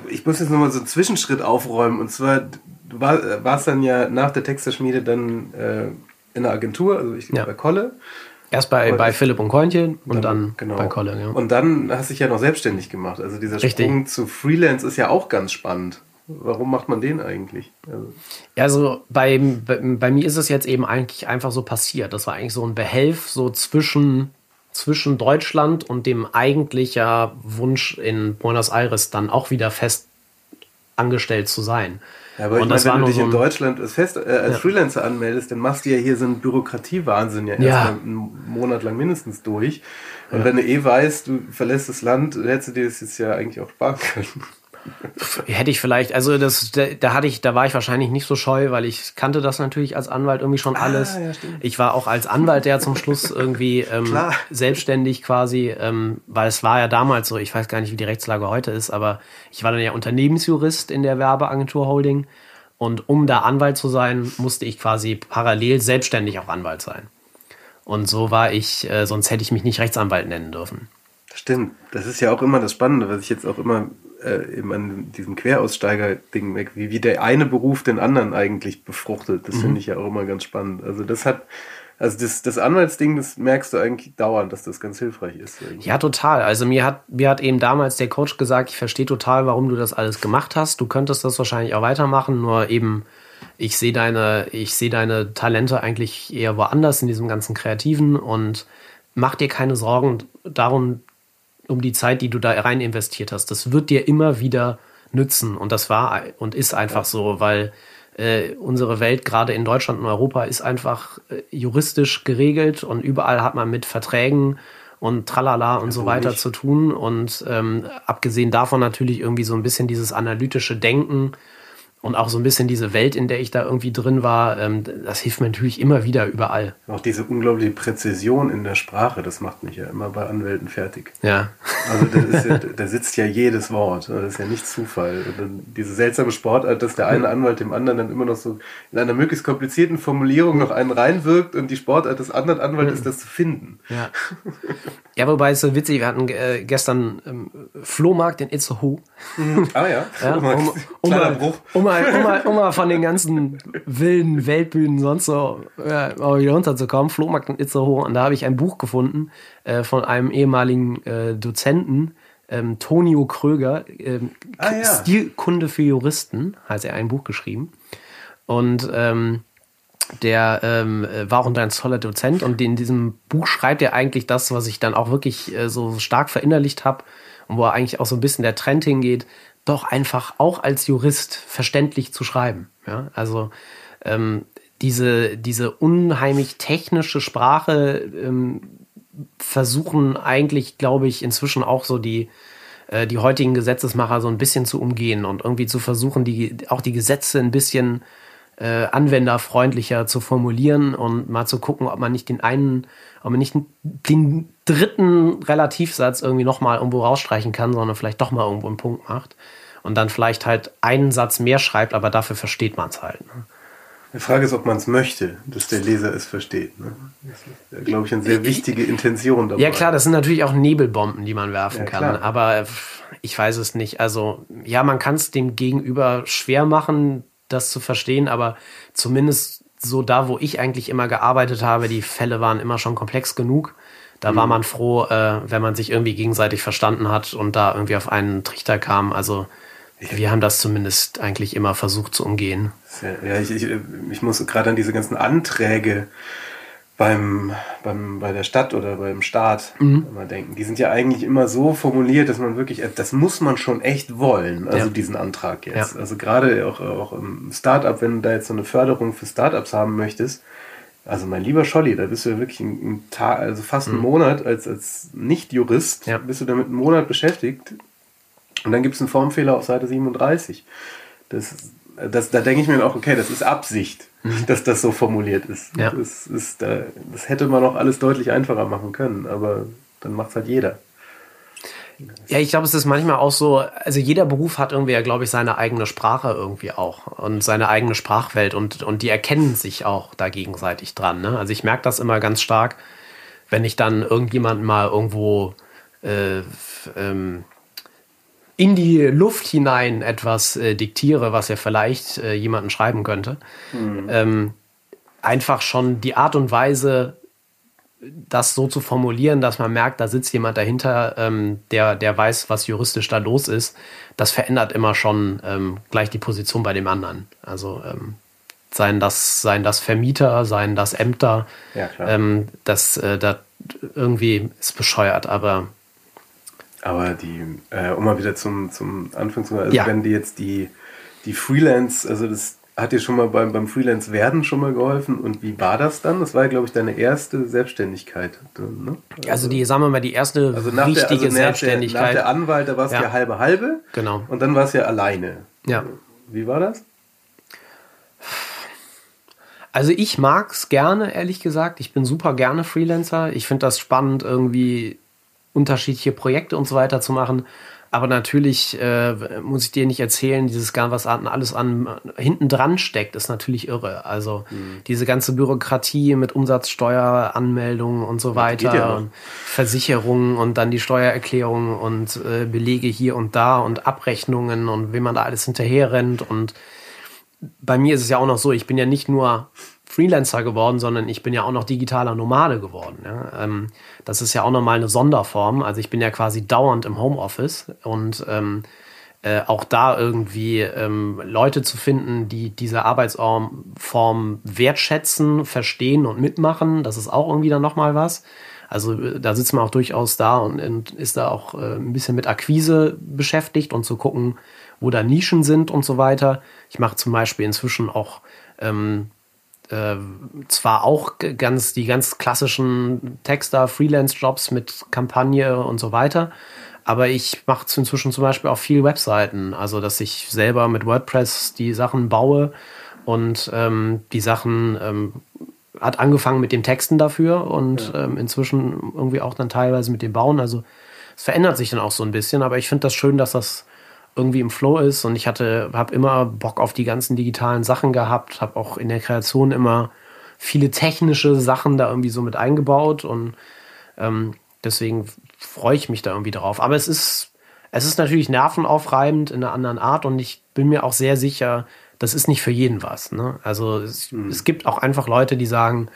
ich muss jetzt nochmal so einen Zwischenschritt aufräumen. Und zwar, du war, äh, warst dann ja nach der Texterschmiede dann äh, in der Agentur, also ich ja. bei Kolle. Erst bei, bei Philipp und Koinchen und dann, dann genau. bei Kolle. Ja. Und dann hast du dich ja noch selbstständig gemacht. Also dieser Richtig. Sprung zu Freelance ist ja auch ganz spannend. Warum macht man den eigentlich? Also, also bei, bei, bei, mir ist es jetzt eben eigentlich einfach so passiert. Das war eigentlich so ein Behelf so zwischen, zwischen Deutschland und dem eigentlicher Wunsch in Buenos Aires dann auch wieder fest angestellt zu sein. Ja, aber und ich meine, wenn du dich so in Deutschland als, Fest, äh, als ja. Freelancer anmeldest, dann machst du ja hier so einen Bürokratiewahnsinn ja, ja. erstmal einen Monat lang mindestens durch. Und ja. wenn du eh weißt, du verlässt das Land, hättest du dir das jetzt ja eigentlich auch sparen können. Hätte ich vielleicht, also das, da, da, hatte ich, da war ich wahrscheinlich nicht so scheu, weil ich kannte das natürlich als Anwalt irgendwie schon ah, alles. Ah, ja, ich war auch als Anwalt der zum Schluss irgendwie ähm, selbstständig quasi, ähm, weil es war ja damals so, ich weiß gar nicht, wie die Rechtslage heute ist, aber ich war dann ja Unternehmensjurist in der Werbeagentur Holding und um da Anwalt zu sein, musste ich quasi parallel selbstständig auch Anwalt sein. Und so war ich, äh, sonst hätte ich mich nicht Rechtsanwalt nennen dürfen. Stimmt, das ist ja auch immer das Spannende, was ich jetzt auch immer äh, eben an diesem Queraussteiger-Ding weg, wie, wie der eine Beruf den anderen eigentlich befruchtet. Das mhm. finde ich ja auch immer ganz spannend. Also das hat, also das, das Anwaltsding, das merkst du eigentlich dauernd, dass das ganz hilfreich ist. Irgendwie. Ja, total. Also mir hat, mir hat eben damals der Coach gesagt, ich verstehe total, warum du das alles gemacht hast. Du könntest das wahrscheinlich auch weitermachen, nur eben ich sehe deine, ich sehe deine Talente eigentlich eher woanders in diesem ganzen Kreativen und mach dir keine Sorgen darum, um die Zeit, die du da rein investiert hast. Das wird dir immer wieder nützen. Und das war und ist einfach so, weil äh, unsere Welt gerade in Deutschland und Europa ist einfach äh, juristisch geregelt und überall hat man mit Verträgen und tralala und ja, so weiter nicht. zu tun. Und ähm, abgesehen davon natürlich irgendwie so ein bisschen dieses analytische Denken und auch so ein bisschen diese Welt, in der ich da irgendwie drin war, ähm, das hilft mir natürlich immer wieder überall. Auch diese unglaubliche Präzision in der Sprache, das macht mich ja immer bei Anwälten fertig. Ja. Also ja, da sitzt ja jedes Wort, das ist ja nicht Zufall. Und diese seltsame Sportart, dass der eine Anwalt dem anderen dann immer noch so in einer möglichst komplizierten Formulierung noch einen reinwirkt und die Sportart des anderen Anwalts ist, das zu finden. Ja. Ja, wobei es so witzig, wir hatten äh, gestern ähm, Flohmarkt in Itzehoe. Mhm. Ah ja, ja um, um, um, mal, um, mal, um, mal, um mal von den ganzen wilden Weltbühnen sonst so ja, mal wieder runterzukommen. Flohmarkt in Itzehoe. Und da habe ich ein Buch gefunden äh, von einem ehemaligen äh, Dozenten, ähm, Tonio Kröger, ähm, ah, ja. Stilkunde für Juristen, hat er ein Buch geschrieben. Und ähm, der ähm, war auch ein toller Dozent und in diesem Buch schreibt er eigentlich das, was ich dann auch wirklich äh, so stark verinnerlicht habe und wo eigentlich auch so ein bisschen der Trend hingeht, doch einfach auch als Jurist verständlich zu schreiben. Ja? Also ähm, diese, diese unheimlich technische Sprache, ähm, versuchen eigentlich, glaube ich, inzwischen auch so die, äh, die heutigen Gesetzesmacher so ein bisschen zu umgehen und irgendwie zu versuchen, die, auch die Gesetze ein bisschen äh, anwenderfreundlicher zu formulieren und mal zu gucken, ob man nicht den einen, ob man nicht den dritten Relativsatz irgendwie nochmal irgendwo rausstreichen kann, sondern vielleicht doch mal irgendwo einen Punkt macht und dann vielleicht halt einen Satz mehr schreibt, aber dafür versteht man es halt. Ne? Die Frage ist, ob man es möchte, dass der Leser es versteht. Ne? Das ist, glaube ich, eine sehr wichtige Intention dabei. Ja klar, das sind natürlich auch Nebelbomben, die man werfen ja, kann. Klar. Aber ich weiß es nicht. Also ja, man kann es dem Gegenüber schwer machen, das zu verstehen, aber zumindest so da, wo ich eigentlich immer gearbeitet habe, die Fälle waren immer schon komplex genug. Da mhm. war man froh, äh, wenn man sich irgendwie gegenseitig verstanden hat und da irgendwie auf einen Trichter kam. Also wir haben das zumindest eigentlich immer versucht zu umgehen. Ja, ich, ich, ich muss gerade an diese ganzen Anträge beim, beim, bei der Stadt oder beim Staat mhm. immer denken. Die sind ja eigentlich immer so formuliert, dass man wirklich, das muss man schon echt wollen, also ja. diesen Antrag jetzt. Ja. Also gerade auch, auch im Startup, wenn du da jetzt so eine Förderung für Startups haben möchtest, also mein lieber Scholli, da bist du ja wirklich einen Tag, also fast einen mhm. Monat als, als Nicht-Jurist, ja. bist du damit einen Monat beschäftigt, und dann gibt es einen Formfehler auf Seite 37. Das, das, da denke ich mir auch, okay, das ist Absicht, mhm. dass das so formuliert ist. Ja. Das, ist das hätte man auch alles deutlich einfacher machen können, aber dann macht es halt jeder. Ja, ich glaube, es ist manchmal auch so, also jeder Beruf hat irgendwie ja, glaube ich, seine eigene Sprache irgendwie auch und seine eigene Sprachwelt und, und die erkennen sich auch da gegenseitig dran. Ne? Also ich merke das immer ganz stark, wenn ich dann irgendjemanden mal irgendwo äh, ähm, in die Luft hinein etwas äh, diktiere, was ja vielleicht äh, jemanden schreiben könnte. Mhm. Ähm, einfach schon die Art und Weise, das so zu formulieren, dass man merkt, da sitzt jemand dahinter, ähm, der, der weiß, was juristisch da los ist, das verändert immer schon ähm, gleich die Position bei dem anderen. Also ähm, seien das, seien das Vermieter, seien das Ämter, ja, ähm, das, äh, das irgendwie ist bescheuert, aber aber die, äh, um mal wieder zum, zum Anfang zu kommen, also ja. wenn die jetzt die, die Freelance, also das hat dir schon mal beim, beim Freelance werden schon mal geholfen und wie war das dann? Das war, glaube ich, deine erste Selbstständigkeit. Ne? Also, also, die, sagen wir mal, die erste also nach richtige der, also Selbstständigkeit. nach der Anwalt, da war es ja. ja halbe halbe. Genau. Und dann war es ja alleine. Ja. Wie war das? Also ich mag es gerne, ehrlich gesagt. Ich bin super gerne Freelancer. Ich finde das spannend, irgendwie unterschiedliche Projekte und so weiter zu machen. Aber natürlich äh, muss ich dir nicht erzählen, dieses gar was alles an hinten dran steckt, ist natürlich irre. Also mhm. diese ganze Bürokratie mit Umsatzsteueranmeldungen und so weiter ja und Versicherungen und dann die Steuererklärungen und äh, Belege hier und da und Abrechnungen und wie man da alles hinterher rennt. Und bei mir ist es ja auch noch so, ich bin ja nicht nur Freelancer geworden, sondern ich bin ja auch noch digitaler Nomade geworden. Ja. Ähm, das ist ja auch nochmal eine Sonderform. Also ich bin ja quasi dauernd im Homeoffice und ähm, äh, auch da irgendwie ähm, Leute zu finden, die diese Arbeitsform wertschätzen, verstehen und mitmachen, das ist auch irgendwie dann nochmal was. Also äh, da sitzt man auch durchaus da und, und ist da auch äh, ein bisschen mit Akquise beschäftigt und zu gucken, wo da Nischen sind und so weiter. Ich mache zum Beispiel inzwischen auch ähm, äh, zwar auch ganz die ganz klassischen Texter, Freelance-Jobs mit Kampagne und so weiter, aber ich mache inzwischen zum Beispiel auch viel Webseiten, also dass ich selber mit WordPress die Sachen baue und ähm, die Sachen ähm, hat angefangen mit den Texten dafür und ja. ähm, inzwischen irgendwie auch dann teilweise mit dem Bauen. Also es verändert sich dann auch so ein bisschen, aber ich finde das schön, dass das irgendwie im Flow ist und ich hatte, habe immer Bock auf die ganzen digitalen Sachen gehabt, habe auch in der Kreation immer viele technische Sachen da irgendwie so mit eingebaut und ähm, deswegen freue ich mich da irgendwie drauf. Aber es ist, es ist natürlich nervenaufreibend in einer anderen Art und ich bin mir auch sehr sicher, das ist nicht für jeden was. Ne? Also es, mhm. es gibt auch einfach Leute, die sagen,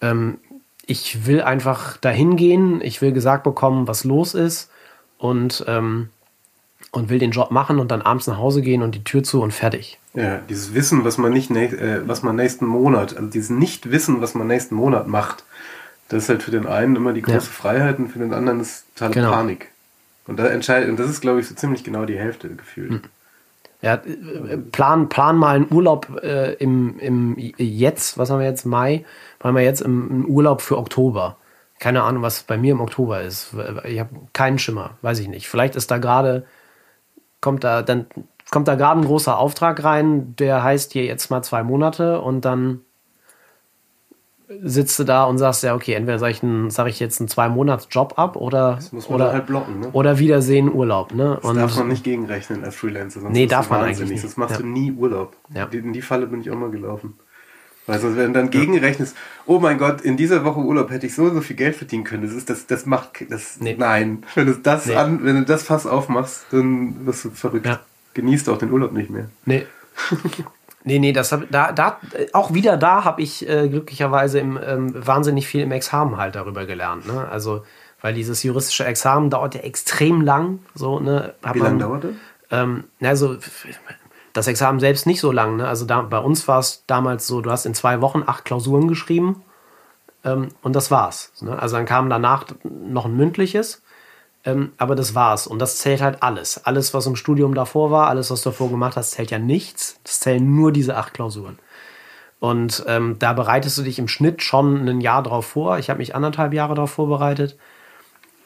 ähm, ich will einfach dahin gehen, ich will gesagt bekommen, was los ist und ähm, und will den Job machen und dann abends nach Hause gehen und die Tür zu und fertig. Ja, dieses Wissen, was man nicht, äh, was man nächsten Monat, also dieses Nicht-Wissen, was man nächsten Monat macht, das ist halt für den einen immer die große ja. Freiheit und für den anderen ist totale genau. Panik. Und da entscheidet, und das ist, glaube ich, so ziemlich genau die Hälfte gefühlt. Hm. Ja, äh, plan, plan mal einen Urlaub äh, im, im jetzt, was haben wir jetzt, Mai, machen wir jetzt im, im Urlaub für Oktober keine Ahnung, was bei mir im Oktober ist. Ich habe keinen Schimmer, weiß ich nicht. Vielleicht ist da gerade, kommt da, dann kommt da gerade ein großer Auftrag rein, der heißt hier jetzt mal zwei Monate und dann sitzt du da und sagst, ja, okay, entweder sage ich, sag ich jetzt einen Zwei-Monats-Job ab oder, oder, halt blocken, ne? oder Wiedersehen Urlaub. Ne? Das und darf man nicht gegenrechnen als Freelancer. Sonst nee, darf man eigentlich nicht. Das machst ja. du nie Urlaub. Ja. In die Falle bin ich auch mal gelaufen. Sonst, wenn du dann gegenrechnest, oh mein Gott, in dieser Woche Urlaub hätte ich so so viel Geld verdienen können. Das ist das, das macht das. Nee. Nein, wenn du das nee. an, wenn du das Fass aufmachst, dann wirst du verrückt. Ja. Genießt auch den Urlaub nicht mehr. Nee. Nee, nee, das hab, da, da, auch wieder da habe ich äh, glücklicherweise im, ähm, wahnsinnig viel im Examen halt darüber gelernt. Ne? Also, weil dieses juristische Examen dauert ja extrem lang. So, ne? Wie lange dauert das? Ähm, also, das Examen selbst nicht so lang. Ne? Also da, bei uns war es damals so, du hast in zwei Wochen acht Klausuren geschrieben ähm, und das war's. Ne? Also dann kam danach noch ein mündliches ähm, aber das war's. Und das zählt halt alles. Alles, was im Studium davor war, alles, was du davor gemacht hast, zählt ja nichts. Das zählen nur diese acht Klausuren. Und ähm, da bereitest du dich im Schnitt schon ein Jahr drauf vor. Ich habe mich anderthalb Jahre darauf vorbereitet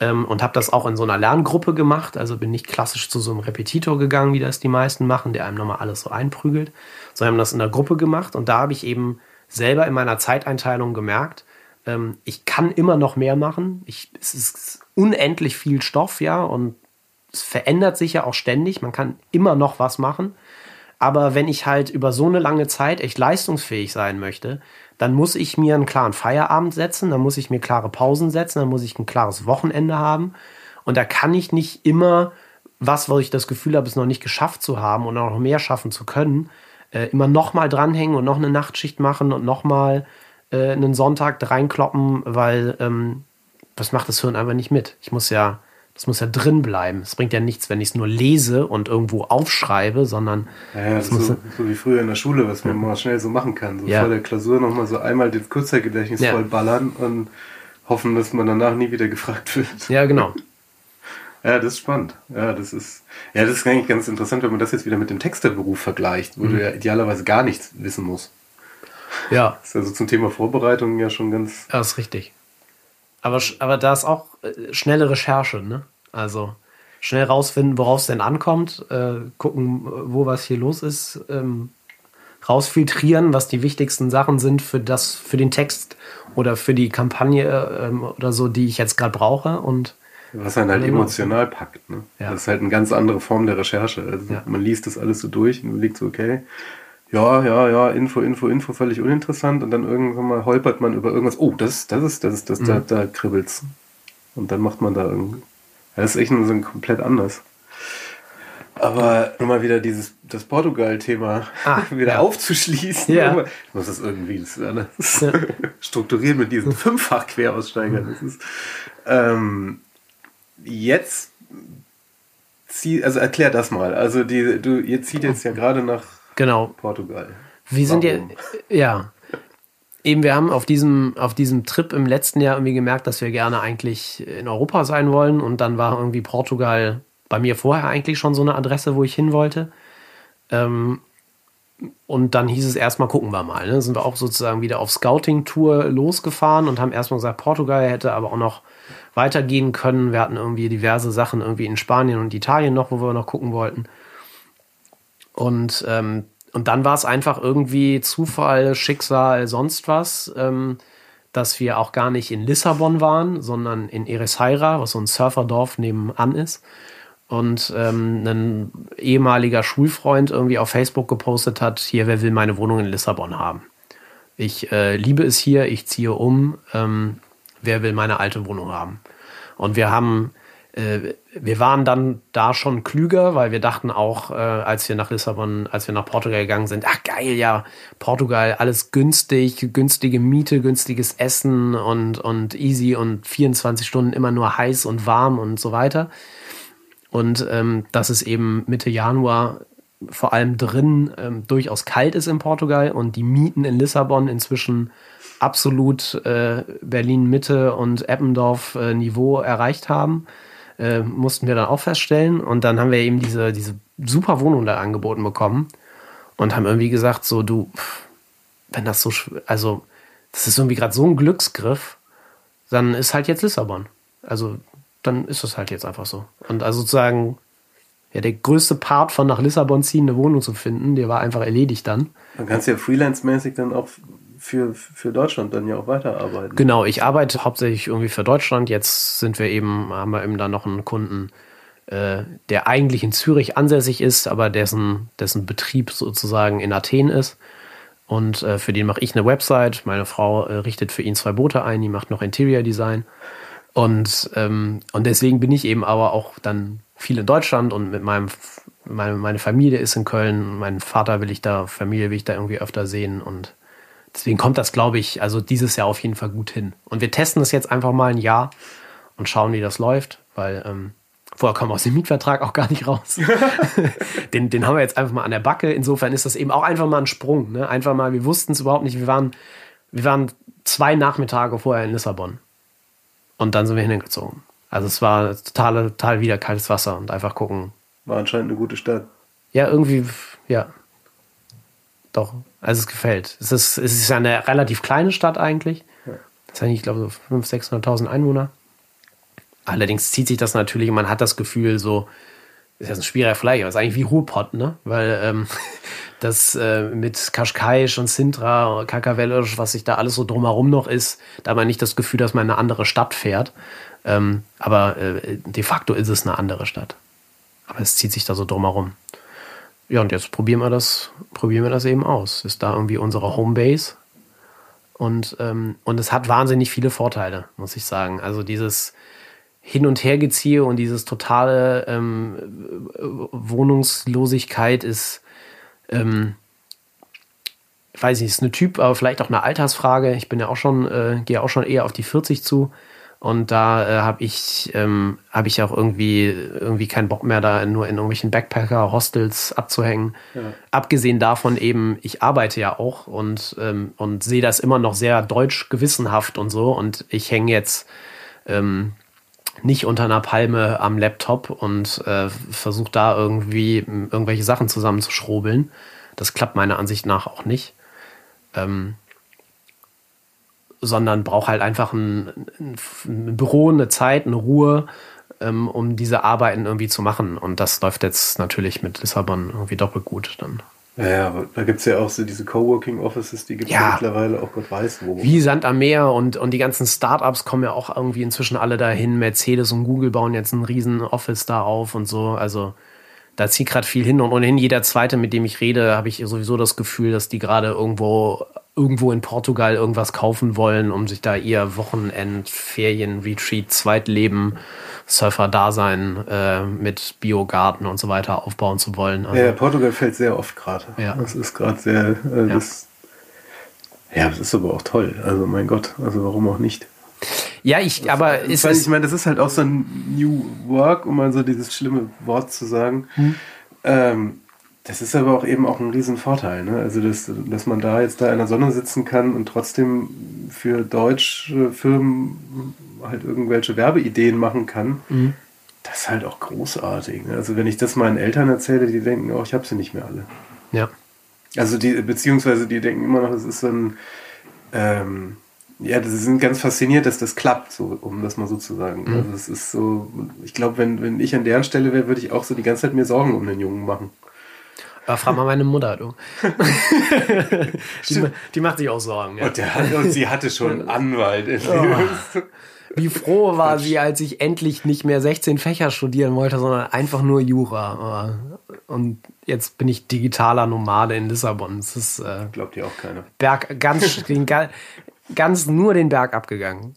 ähm, und habe das auch in so einer Lerngruppe gemacht. Also bin nicht klassisch zu so einem Repetitor gegangen, wie das die meisten machen, der einem nochmal alles so einprügelt, sondern haben das in der Gruppe gemacht. Und da habe ich eben selber in meiner Zeiteinteilung gemerkt, ähm, ich kann immer noch mehr machen. Ich, es ist unendlich viel Stoff, ja, und es verändert sich ja auch ständig. Man kann immer noch was machen. Aber wenn ich halt über so eine lange Zeit echt leistungsfähig sein möchte, dann muss ich mir einen klaren Feierabend setzen, dann muss ich mir klare Pausen setzen, dann muss ich ein klares Wochenende haben. Und da kann ich nicht immer was, wo ich das Gefühl habe, es noch nicht geschafft zu haben und auch noch mehr schaffen zu können, äh, immer nochmal dranhängen und noch eine Nachtschicht machen und nochmal äh, einen Sonntag reinkloppen, weil ähm, das macht das Hirn einfach nicht mit. Ich muss ja, das muss ja drin bleiben. Es bringt ja nichts, wenn ich es nur lese und irgendwo aufschreibe, sondern. Ja, ja so, so, wie früher in der Schule, was man ja. mal schnell so machen kann. So ja. vor der Klausur nochmal so einmal das Kurzzeitgedächtnis ja. voll ballern und hoffen, dass man danach nie wieder gefragt wird. Ja, genau. Ja, das ist spannend. Ja, das ist, ja, das ist eigentlich ganz interessant, wenn man das jetzt wieder mit dem Texterberuf vergleicht, wo mhm. du ja idealerweise gar nichts wissen musst. Ja. Das ist also zum Thema Vorbereitung ja schon ganz. Ja, ist richtig. Aber, aber da ist auch äh, schnelle Recherche, ne? Also schnell rausfinden, worauf es denn ankommt, äh, gucken, wo was hier los ist, ähm, rausfiltrieren, was die wichtigsten Sachen sind für das, für den Text oder für die Kampagne ähm, oder so, die ich jetzt gerade brauche und was einen halt emotional packt. Ne? Ja. Das ist halt eine ganz andere Form der Recherche. Also ja. Man liest das alles so durch und überlegt so, okay, ja, ja, ja, Info, Info, Info, völlig uninteressant und dann irgendwann mal holpert man über irgendwas, oh, das, das ist, das ist, das, mhm. da, da kribbelt's. Und dann macht man da irgendwie. Das ist echt so komplett anders. Aber nur mal wieder dieses, das Portugal-Thema ah, wieder ja. aufzuschließen. Ja. Ich muss das irgendwie das, das ja. strukturieren mit diesen fünffach Queraussteigern. Das ist, ähm, jetzt zieh, also erklär das mal. Also die, du, ihr zieht jetzt ja gerade nach Genau. Portugal. Wir sind ja, ja. Eben, wir haben auf diesem, auf diesem Trip im letzten Jahr irgendwie gemerkt, dass wir gerne eigentlich in Europa sein wollen. Und dann war irgendwie Portugal bei mir vorher eigentlich schon so eine Adresse, wo ich hin wollte. Ähm, und dann hieß es erstmal, gucken wir mal. Ne? Sind wir auch sozusagen wieder auf Scouting-Tour losgefahren und haben erstmal gesagt, Portugal hätte aber auch noch weitergehen können. Wir hatten irgendwie diverse Sachen irgendwie in Spanien und Italien noch, wo wir noch gucken wollten. Und, ähm, und dann war es einfach irgendwie Zufall, Schicksal, sonst was, ähm, dass wir auch gar nicht in Lissabon waren, sondern in Ericeira, was so ein Surferdorf nebenan ist. Und ähm, ein ehemaliger Schulfreund irgendwie auf Facebook gepostet hat, hier, wer will meine Wohnung in Lissabon haben? Ich äh, liebe es hier, ich ziehe um, ähm, wer will meine alte Wohnung haben? Und wir haben wir waren dann da schon klüger, weil wir dachten auch, äh, als wir nach Lissabon, als wir nach Portugal gegangen sind, ach geil, ja, Portugal, alles günstig, günstige Miete, günstiges Essen und, und easy und 24 Stunden immer nur heiß und warm und so weiter. Und ähm, dass es eben Mitte Januar vor allem drin ähm, durchaus kalt ist in Portugal und die Mieten in Lissabon inzwischen absolut äh, Berlin Mitte und Eppendorf äh, erreicht haben äh, mussten wir dann auch feststellen. Und dann haben wir eben diese, diese super Wohnung da angeboten bekommen und haben irgendwie gesagt, so du, wenn das so, also das ist irgendwie gerade so ein Glücksgriff, dann ist halt jetzt Lissabon. Also dann ist es halt jetzt einfach so. Und also sozusagen, ja, der größte Part von nach Lissabon ziehen, eine Wohnung zu finden, der war einfach erledigt dann. Man kannst ja freelance-mäßig dann auch für, für Deutschland dann ja auch weiterarbeiten. Genau, ich arbeite hauptsächlich irgendwie für Deutschland. Jetzt sind wir eben, haben wir eben da noch einen Kunden, äh, der eigentlich in Zürich ansässig ist, aber dessen, dessen Betrieb sozusagen in Athen ist. Und äh, für den mache ich eine Website. Meine Frau äh, richtet für ihn zwei Boote ein, die macht noch Interior Design. Und, ähm, und deswegen bin ich eben aber auch dann viel in Deutschland und mit meinem, meine, Familie ist in Köln. Mein Vater will ich da, Familie will ich da irgendwie öfter sehen. Und deswegen kommt das, glaube ich, also dieses Jahr auf jeden Fall gut hin. Und wir testen das jetzt einfach mal ein Jahr und schauen, wie das läuft, weil ähm, Vorher kommen wir aus dem Mietvertrag auch gar nicht raus. den, den haben wir jetzt einfach mal an der Backe. Insofern ist das eben auch einfach mal ein Sprung. Ne? Einfach mal, wir wussten es überhaupt nicht. Wir waren, wir waren zwei Nachmittage vorher in Lissabon. Und dann sind wir hingezogen. Also es war total, total wieder kaltes Wasser und einfach gucken. War anscheinend eine gute Stadt. Ja, irgendwie, ja. Doch. Also es gefällt. Es ist, es ist eine relativ kleine Stadt eigentlich. Das sind, ich glaube, so 500.000, 600.000 Einwohner. Allerdings zieht sich das natürlich, man hat das Gefühl, so, ist ja ein schwieriger Vergleich, aber ist eigentlich wie Ruhrpott, ne? Weil ähm, das äh, mit Kaschkaisch und Sintra, Kakavelisch, was sich da alles so drumherum noch ist, da hat man nicht das Gefühl, dass man in eine andere Stadt fährt. Ähm, aber äh, de facto ist es eine andere Stadt. Aber es zieht sich da so drumherum. Ja, und jetzt probieren wir das, probieren wir das eben aus. Ist da irgendwie unsere Homebase. Und, ähm, und es hat wahnsinnig viele Vorteile, muss ich sagen. Also dieses, hin und her geziehe und dieses totale ähm, Wohnungslosigkeit ist, ähm, ich weiß nicht, ist eine Typ, aber vielleicht auch eine Altersfrage. Ich bin ja auch schon, äh, gehe auch schon eher auf die 40 zu. Und da äh, habe ich, ähm, habe ich auch irgendwie, irgendwie keinen Bock mehr, da nur in irgendwelchen Backpacker-Hostels abzuhängen. Ja. Abgesehen davon eben, ich arbeite ja auch und, ähm, und sehe das immer noch sehr deutsch gewissenhaft und so. Und ich hänge jetzt ähm, nicht unter einer Palme am Laptop und äh, versucht da irgendwie irgendwelche Sachen zusammenzuschrobeln. Das klappt meiner Ansicht nach auch nicht. Ähm, sondern braucht halt einfach ein, ein, Büro, eine Zeit, eine Ruhe, ähm, um diese Arbeiten irgendwie zu machen. Und das läuft jetzt natürlich mit Lissabon irgendwie doppelt gut dann. Ja, ja, aber da gibt es ja auch so diese Coworking Offices, die gibt es ja, ja, mittlerweile auch Gott weiß wo. Wie Sand am Meer und, und die ganzen Startups kommen ja auch irgendwie inzwischen alle dahin. Mercedes und Google bauen jetzt ein riesen Office da auf und so. Also da zieht gerade viel hin und ohnehin jeder zweite, mit dem ich rede, habe ich sowieso das Gefühl, dass die gerade irgendwo irgendwo in Portugal irgendwas kaufen wollen, um sich da ihr Wochenend, Ferien, Retreat, Zweitleben Surfer-Dasein äh, mit Biogarten und so weiter aufbauen zu wollen. Also, ja, Portugal fällt sehr oft gerade. Ja. Das ist gerade sehr. Äh, ja. Das, ja, das ist aber auch toll. Also mein Gott, also warum auch nicht? Ja, ich, aber das, ist es. Ich meine, das ist halt auch so ein New Work, um mal so dieses schlimme Wort zu sagen. Hm. Ähm, das ist aber auch eben auch ein Riesenvorteil, ne? Also, dass, dass man da jetzt da in der Sonne sitzen kann und trotzdem für deutsche Firmen halt irgendwelche Werbeideen machen kann. Mhm. Das ist halt auch großartig. Ne? Also, wenn ich das meinen Eltern erzähle, die denken, oh, ich habe sie nicht mehr alle. Ja. Also, die, beziehungsweise die denken immer noch, es ist so ein, ähm, ja, sie sind ganz fasziniert, dass das klappt, so, um das mal so zu sagen. Mhm. Also, es ist so, ich glaube, wenn, wenn ich an deren Stelle wäre, würde ich auch so die ganze Zeit mir Sorgen um den Jungen machen. Aber frag mal meine Mutter, du. die, die, macht sich auch Sorgen. Ja. Und, der, und sie hatte schon einen Anwalt. Oh. Wie froh war sie, als ich endlich nicht mehr 16 Fächer studieren wollte, sondern einfach nur Jura. Und jetzt bin ich digitaler Nomade in Lissabon. Das ist, äh, Glaubt ihr auch keiner. Berg, ganz, ganz nur den Berg abgegangen.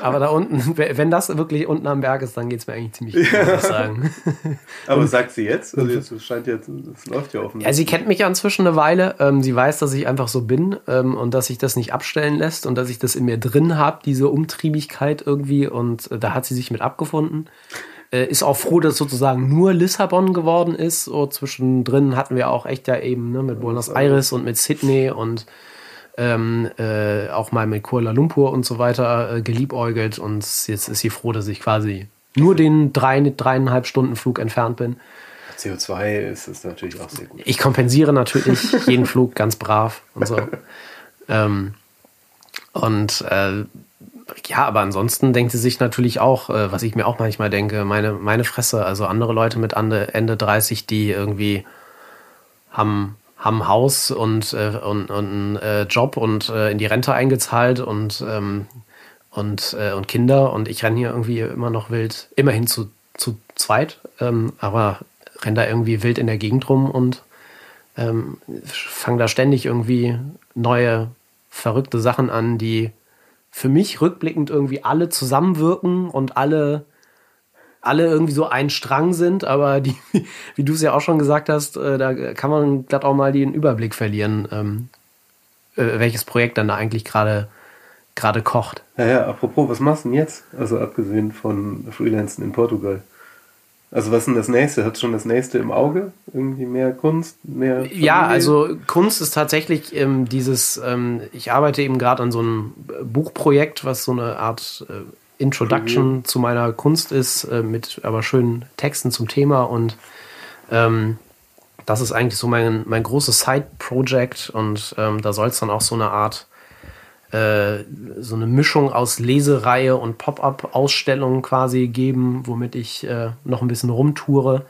Aber da unten, wenn das wirklich unten am Berg ist, dann geht es mir eigentlich ziemlich gut, muss ich sagen. Aber und, sagt sie jetzt? Also jetzt scheint jetzt, es läuft ja offensichtlich. Ja, sie kennt mich ja inzwischen eine Weile. Ähm, sie weiß, dass ich einfach so bin ähm, und dass sich das nicht abstellen lässt und dass ich das in mir drin habe, diese Umtriebigkeit irgendwie. Und äh, da hat sie sich mit abgefunden. Äh, ist auch froh, dass sozusagen nur Lissabon geworden ist. So zwischendrin hatten wir auch echt ja eben ne, mit Buenos Aires und mit Sydney und ähm, äh, auch mal mit Kuala Lumpur und so weiter äh, geliebäugelt und jetzt ist sie froh, dass ich quasi nur den drei, dreieinhalb Stunden Flug entfernt bin. CO2 ist es natürlich auch sehr gut. Ich kompensiere natürlich jeden Flug ganz brav und so. ähm, und äh, ja, aber ansonsten denkt sie sich natürlich auch, äh, was ich mir auch manchmal denke, meine, meine Fresse, also andere Leute mit Ende, Ende 30, die irgendwie haben, haben Haus und, äh, und, und äh, Job und äh, in die Rente eingezahlt und, ähm, und, äh, und Kinder. Und ich renne hier irgendwie immer noch wild, immerhin zu, zu zweit, ähm, aber renne da irgendwie wild in der Gegend rum und ähm, fange da ständig irgendwie neue verrückte Sachen an, die für mich rückblickend irgendwie alle zusammenwirken und alle, alle irgendwie so ein Strang sind, aber die, wie du es ja auch schon gesagt hast, äh, da kann man glatt auch mal den Überblick verlieren, ähm, äh, welches Projekt dann da eigentlich gerade gerade kocht. Ja, ja, apropos, was machst du denn jetzt? Also abgesehen von Freelancen in Portugal. Also was ist denn das nächste? Hat schon das nächste im Auge? Irgendwie mehr Kunst, mehr. Familie? Ja, also Kunst ist tatsächlich ähm, dieses. Ähm, ich arbeite eben gerade an so einem Buchprojekt, was so eine Art äh, Introduction mhm. zu meiner Kunst ist, äh, mit aber schönen Texten zum Thema und ähm, das ist eigentlich so mein, mein großes Side-Project und ähm, da soll es dann auch so eine Art äh, so eine Mischung aus Lesereihe und Pop-up-Ausstellungen quasi geben, womit ich äh, noch ein bisschen rumtoure.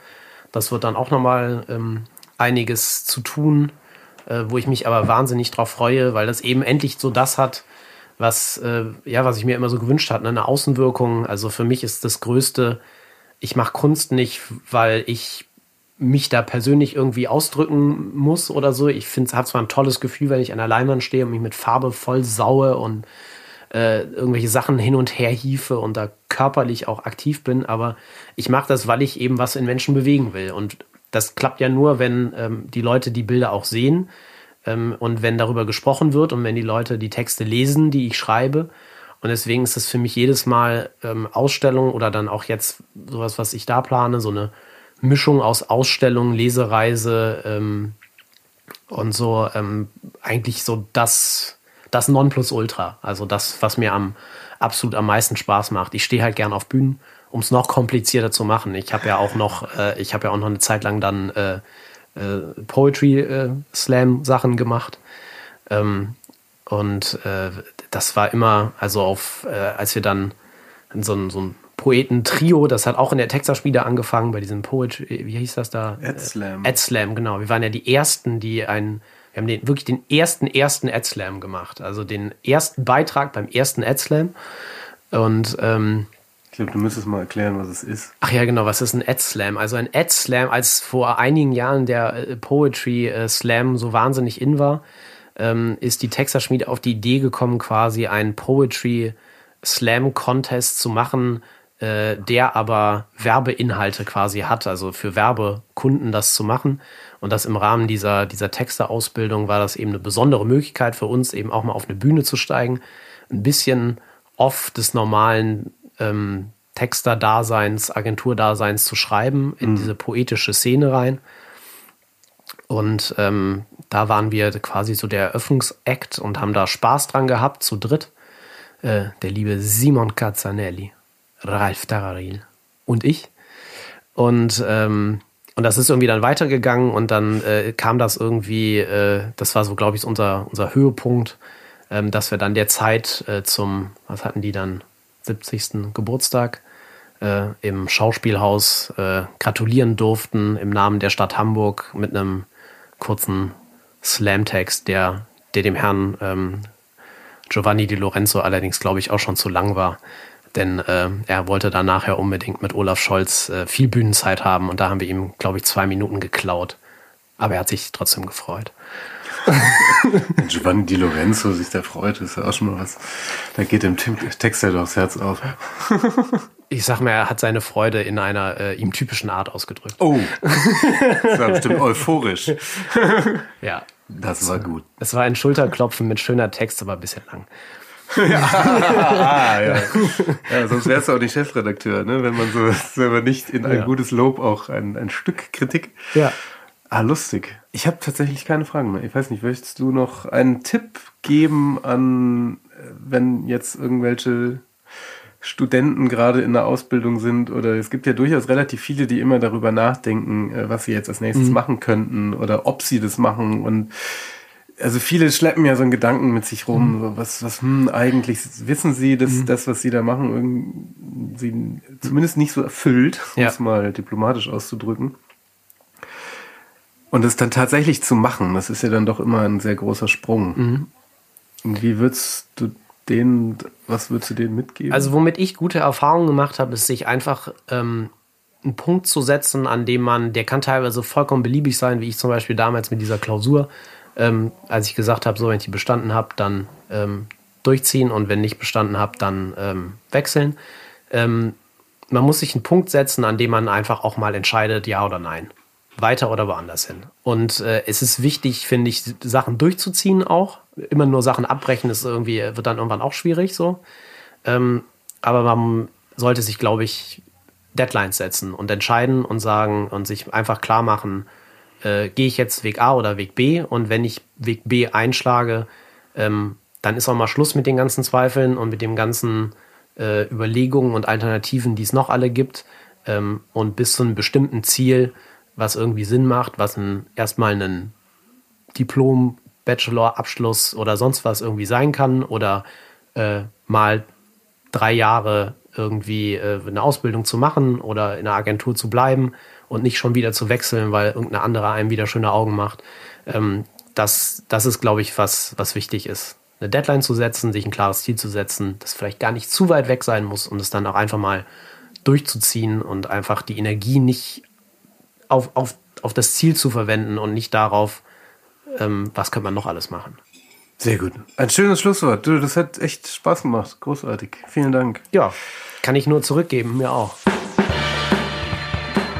Das wird dann auch nochmal ähm, einiges zu tun, äh, wo ich mich aber wahnsinnig drauf freue, weil das eben endlich so das hat, was, äh, ja, was ich mir immer so gewünscht hatte, ne? eine Außenwirkung. Also für mich ist das Größte, ich mache Kunst nicht, weil ich mich da persönlich irgendwie ausdrücken muss oder so. Ich finde, hat zwar ein tolles Gefühl, wenn ich an der Leinwand stehe und mich mit Farbe voll saue und äh, irgendwelche Sachen hin und her hiefe und da körperlich auch aktiv bin, aber ich mache das, weil ich eben was in Menschen bewegen will. Und das klappt ja nur, wenn ähm, die Leute die Bilder auch sehen und wenn darüber gesprochen wird und wenn die Leute die Texte lesen, die ich schreibe. Und deswegen ist es für mich jedes Mal ähm, Ausstellung oder dann auch jetzt sowas, was ich da plane, so eine Mischung aus Ausstellung, Lesereise ähm, und so ähm, eigentlich so das, das Nonplusultra. Also das, was mir am absolut am meisten Spaß macht. Ich stehe halt gern auf Bühnen, um es noch komplizierter zu machen. Ich habe ja auch noch, äh, ich habe ja auch noch eine Zeit lang dann äh, äh, Poetry äh, Slam Sachen gemacht. Ähm, und äh, das war immer, also auf, äh, als wir dann so ein, so ein Poeten-Trio, das hat auch in der Texas-Spiele angefangen, bei diesem Poetry, wie hieß das da? Ad Slam. Ad Slam, genau. Wir waren ja die Ersten, die einen, wir haben den, wirklich den ersten, ersten Ad Slam gemacht. Also den ersten Beitrag beim ersten Ad Slam. Und, ähm, ich glaube, du müsstest mal erklären, was es ist. Ach ja, genau, was ist ein Ad Slam? Also ein Ad Slam, als vor einigen Jahren der äh, Poetry äh, Slam so wahnsinnig in war, ähm, ist die Texas Schmiede auf die Idee gekommen, quasi einen Poetry Slam Contest zu machen, äh, der aber Werbeinhalte quasi hat, also für Werbekunden das zu machen. Und das im Rahmen dieser, dieser Texteausbildung war das eben eine besondere Möglichkeit für uns, eben auch mal auf eine Bühne zu steigen, ein bisschen off des normalen ähm, Texter-Daseins, Agentur-Daseins zu schreiben, in mhm. diese poetische Szene rein. Und ähm, da waren wir quasi so der Eröffnungsakt und haben da Spaß dran gehabt, zu dritt. Äh, der liebe Simon Cazzanelli Ralf Tararil und ich. Und, ähm, und das ist irgendwie dann weitergegangen und dann äh, kam das irgendwie, äh, das war so, glaube ich, unser, unser Höhepunkt, ähm, dass wir dann der Zeit äh, zum, was hatten die dann, 70. Geburtstag äh, im Schauspielhaus äh, gratulieren durften im Namen der Stadt Hamburg mit einem kurzen Slam-Text, der, der dem Herrn ähm, Giovanni Di Lorenzo allerdings, glaube ich, auch schon zu lang war. Denn äh, er wollte dann nachher unbedingt mit Olaf Scholz äh, viel Bühnenzeit haben und da haben wir ihm, glaube ich, zwei Minuten geklaut. Aber er hat sich trotzdem gefreut. Giovanni Di Lorenzo sich da freut, ist ja auch schon mal was. Da geht dem Text ja doch das Herz auf. Ich sag mal, er hat seine Freude in einer äh, ihm typischen Art ausgedrückt. Oh, das war bestimmt euphorisch. Ja. Das war gut. Es war ein Schulterklopfen mit schöner Text, aber ein bisschen lang ja. ah, ja. ja, sonst wärst du auch nicht Chefredakteur, ne? wenn man so selber nicht in ein ja. gutes Lob auch ein, ein Stück Kritik. Ja. Ah, lustig. Ich habe tatsächlich keine Fragen mehr. Ich weiß nicht, möchtest du noch einen Tipp geben an, wenn jetzt irgendwelche Studenten gerade in der Ausbildung sind oder es gibt ja durchaus relativ viele, die immer darüber nachdenken, äh, was sie jetzt als nächstes mhm. machen könnten oder ob sie das machen und also viele schleppen ja so einen Gedanken mit sich rum, so was, was, hm, eigentlich wissen sie, dass das, was sie da machen, sie zumindest nicht so erfüllt, um Ja. es mal diplomatisch auszudrücken. Und es dann tatsächlich zu machen, das ist ja dann doch immer ein sehr großer Sprung. Und wie würdest du denen, was würdest du denen mitgeben? Also womit ich gute Erfahrungen gemacht habe, ist sich einfach ähm, einen Punkt zu setzen, an dem man, der kann teilweise vollkommen beliebig sein, wie ich zum Beispiel damals mit dieser Klausur, ähm, als ich gesagt habe, so wenn ich die bestanden habe, dann ähm, durchziehen und wenn nicht bestanden habe, dann ähm, wechseln. Ähm, man muss sich einen Punkt setzen, an dem man einfach auch mal entscheidet, ja oder nein. Weiter oder woanders hin. Und äh, es ist wichtig, finde ich, Sachen durchzuziehen auch. Immer nur Sachen abbrechen ist irgendwie, wird dann irgendwann auch schwierig so. Ähm, aber man sollte sich, glaube ich, Deadlines setzen und entscheiden und sagen und sich einfach klar machen, äh, gehe ich jetzt Weg A oder Weg B und wenn ich Weg B einschlage, ähm, dann ist auch mal Schluss mit den ganzen Zweifeln und mit den ganzen äh, Überlegungen und Alternativen, die es noch alle gibt ähm, und bis zu einem bestimmten Ziel, was irgendwie Sinn macht, was ein, erstmal ein Diplom, Bachelor, Abschluss oder sonst was irgendwie sein kann oder äh, mal drei Jahre irgendwie äh, eine Ausbildung zu machen oder in einer Agentur zu bleiben und nicht schon wieder zu wechseln, weil irgendeine andere einem wieder schöne Augen macht. Ähm, das, das ist, glaube ich, was, was wichtig ist. Eine Deadline zu setzen, sich ein klares Ziel zu setzen, das vielleicht gar nicht zu weit weg sein muss, um es dann auch einfach mal durchzuziehen und einfach die Energie nicht auf, auf, auf das Ziel zu verwenden und nicht darauf, ähm, was könnte man noch alles machen. Sehr gut. Ein schönes Schlusswort. Du, das hat echt Spaß gemacht. Großartig. Vielen Dank. Ja, kann ich nur zurückgeben, mir auch.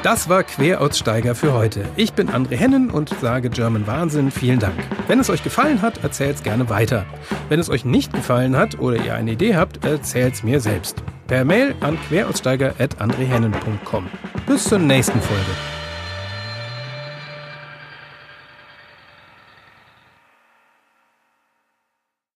Das war Queraussteiger für heute. Ich bin André Hennen und sage German Wahnsinn vielen Dank. Wenn es euch gefallen hat, erzählt's gerne weiter. Wenn es euch nicht gefallen hat oder ihr eine Idee habt, erzählt's mir selbst. Per Mail an queraussteiger.andrehennen.com. Bis zur nächsten Folge.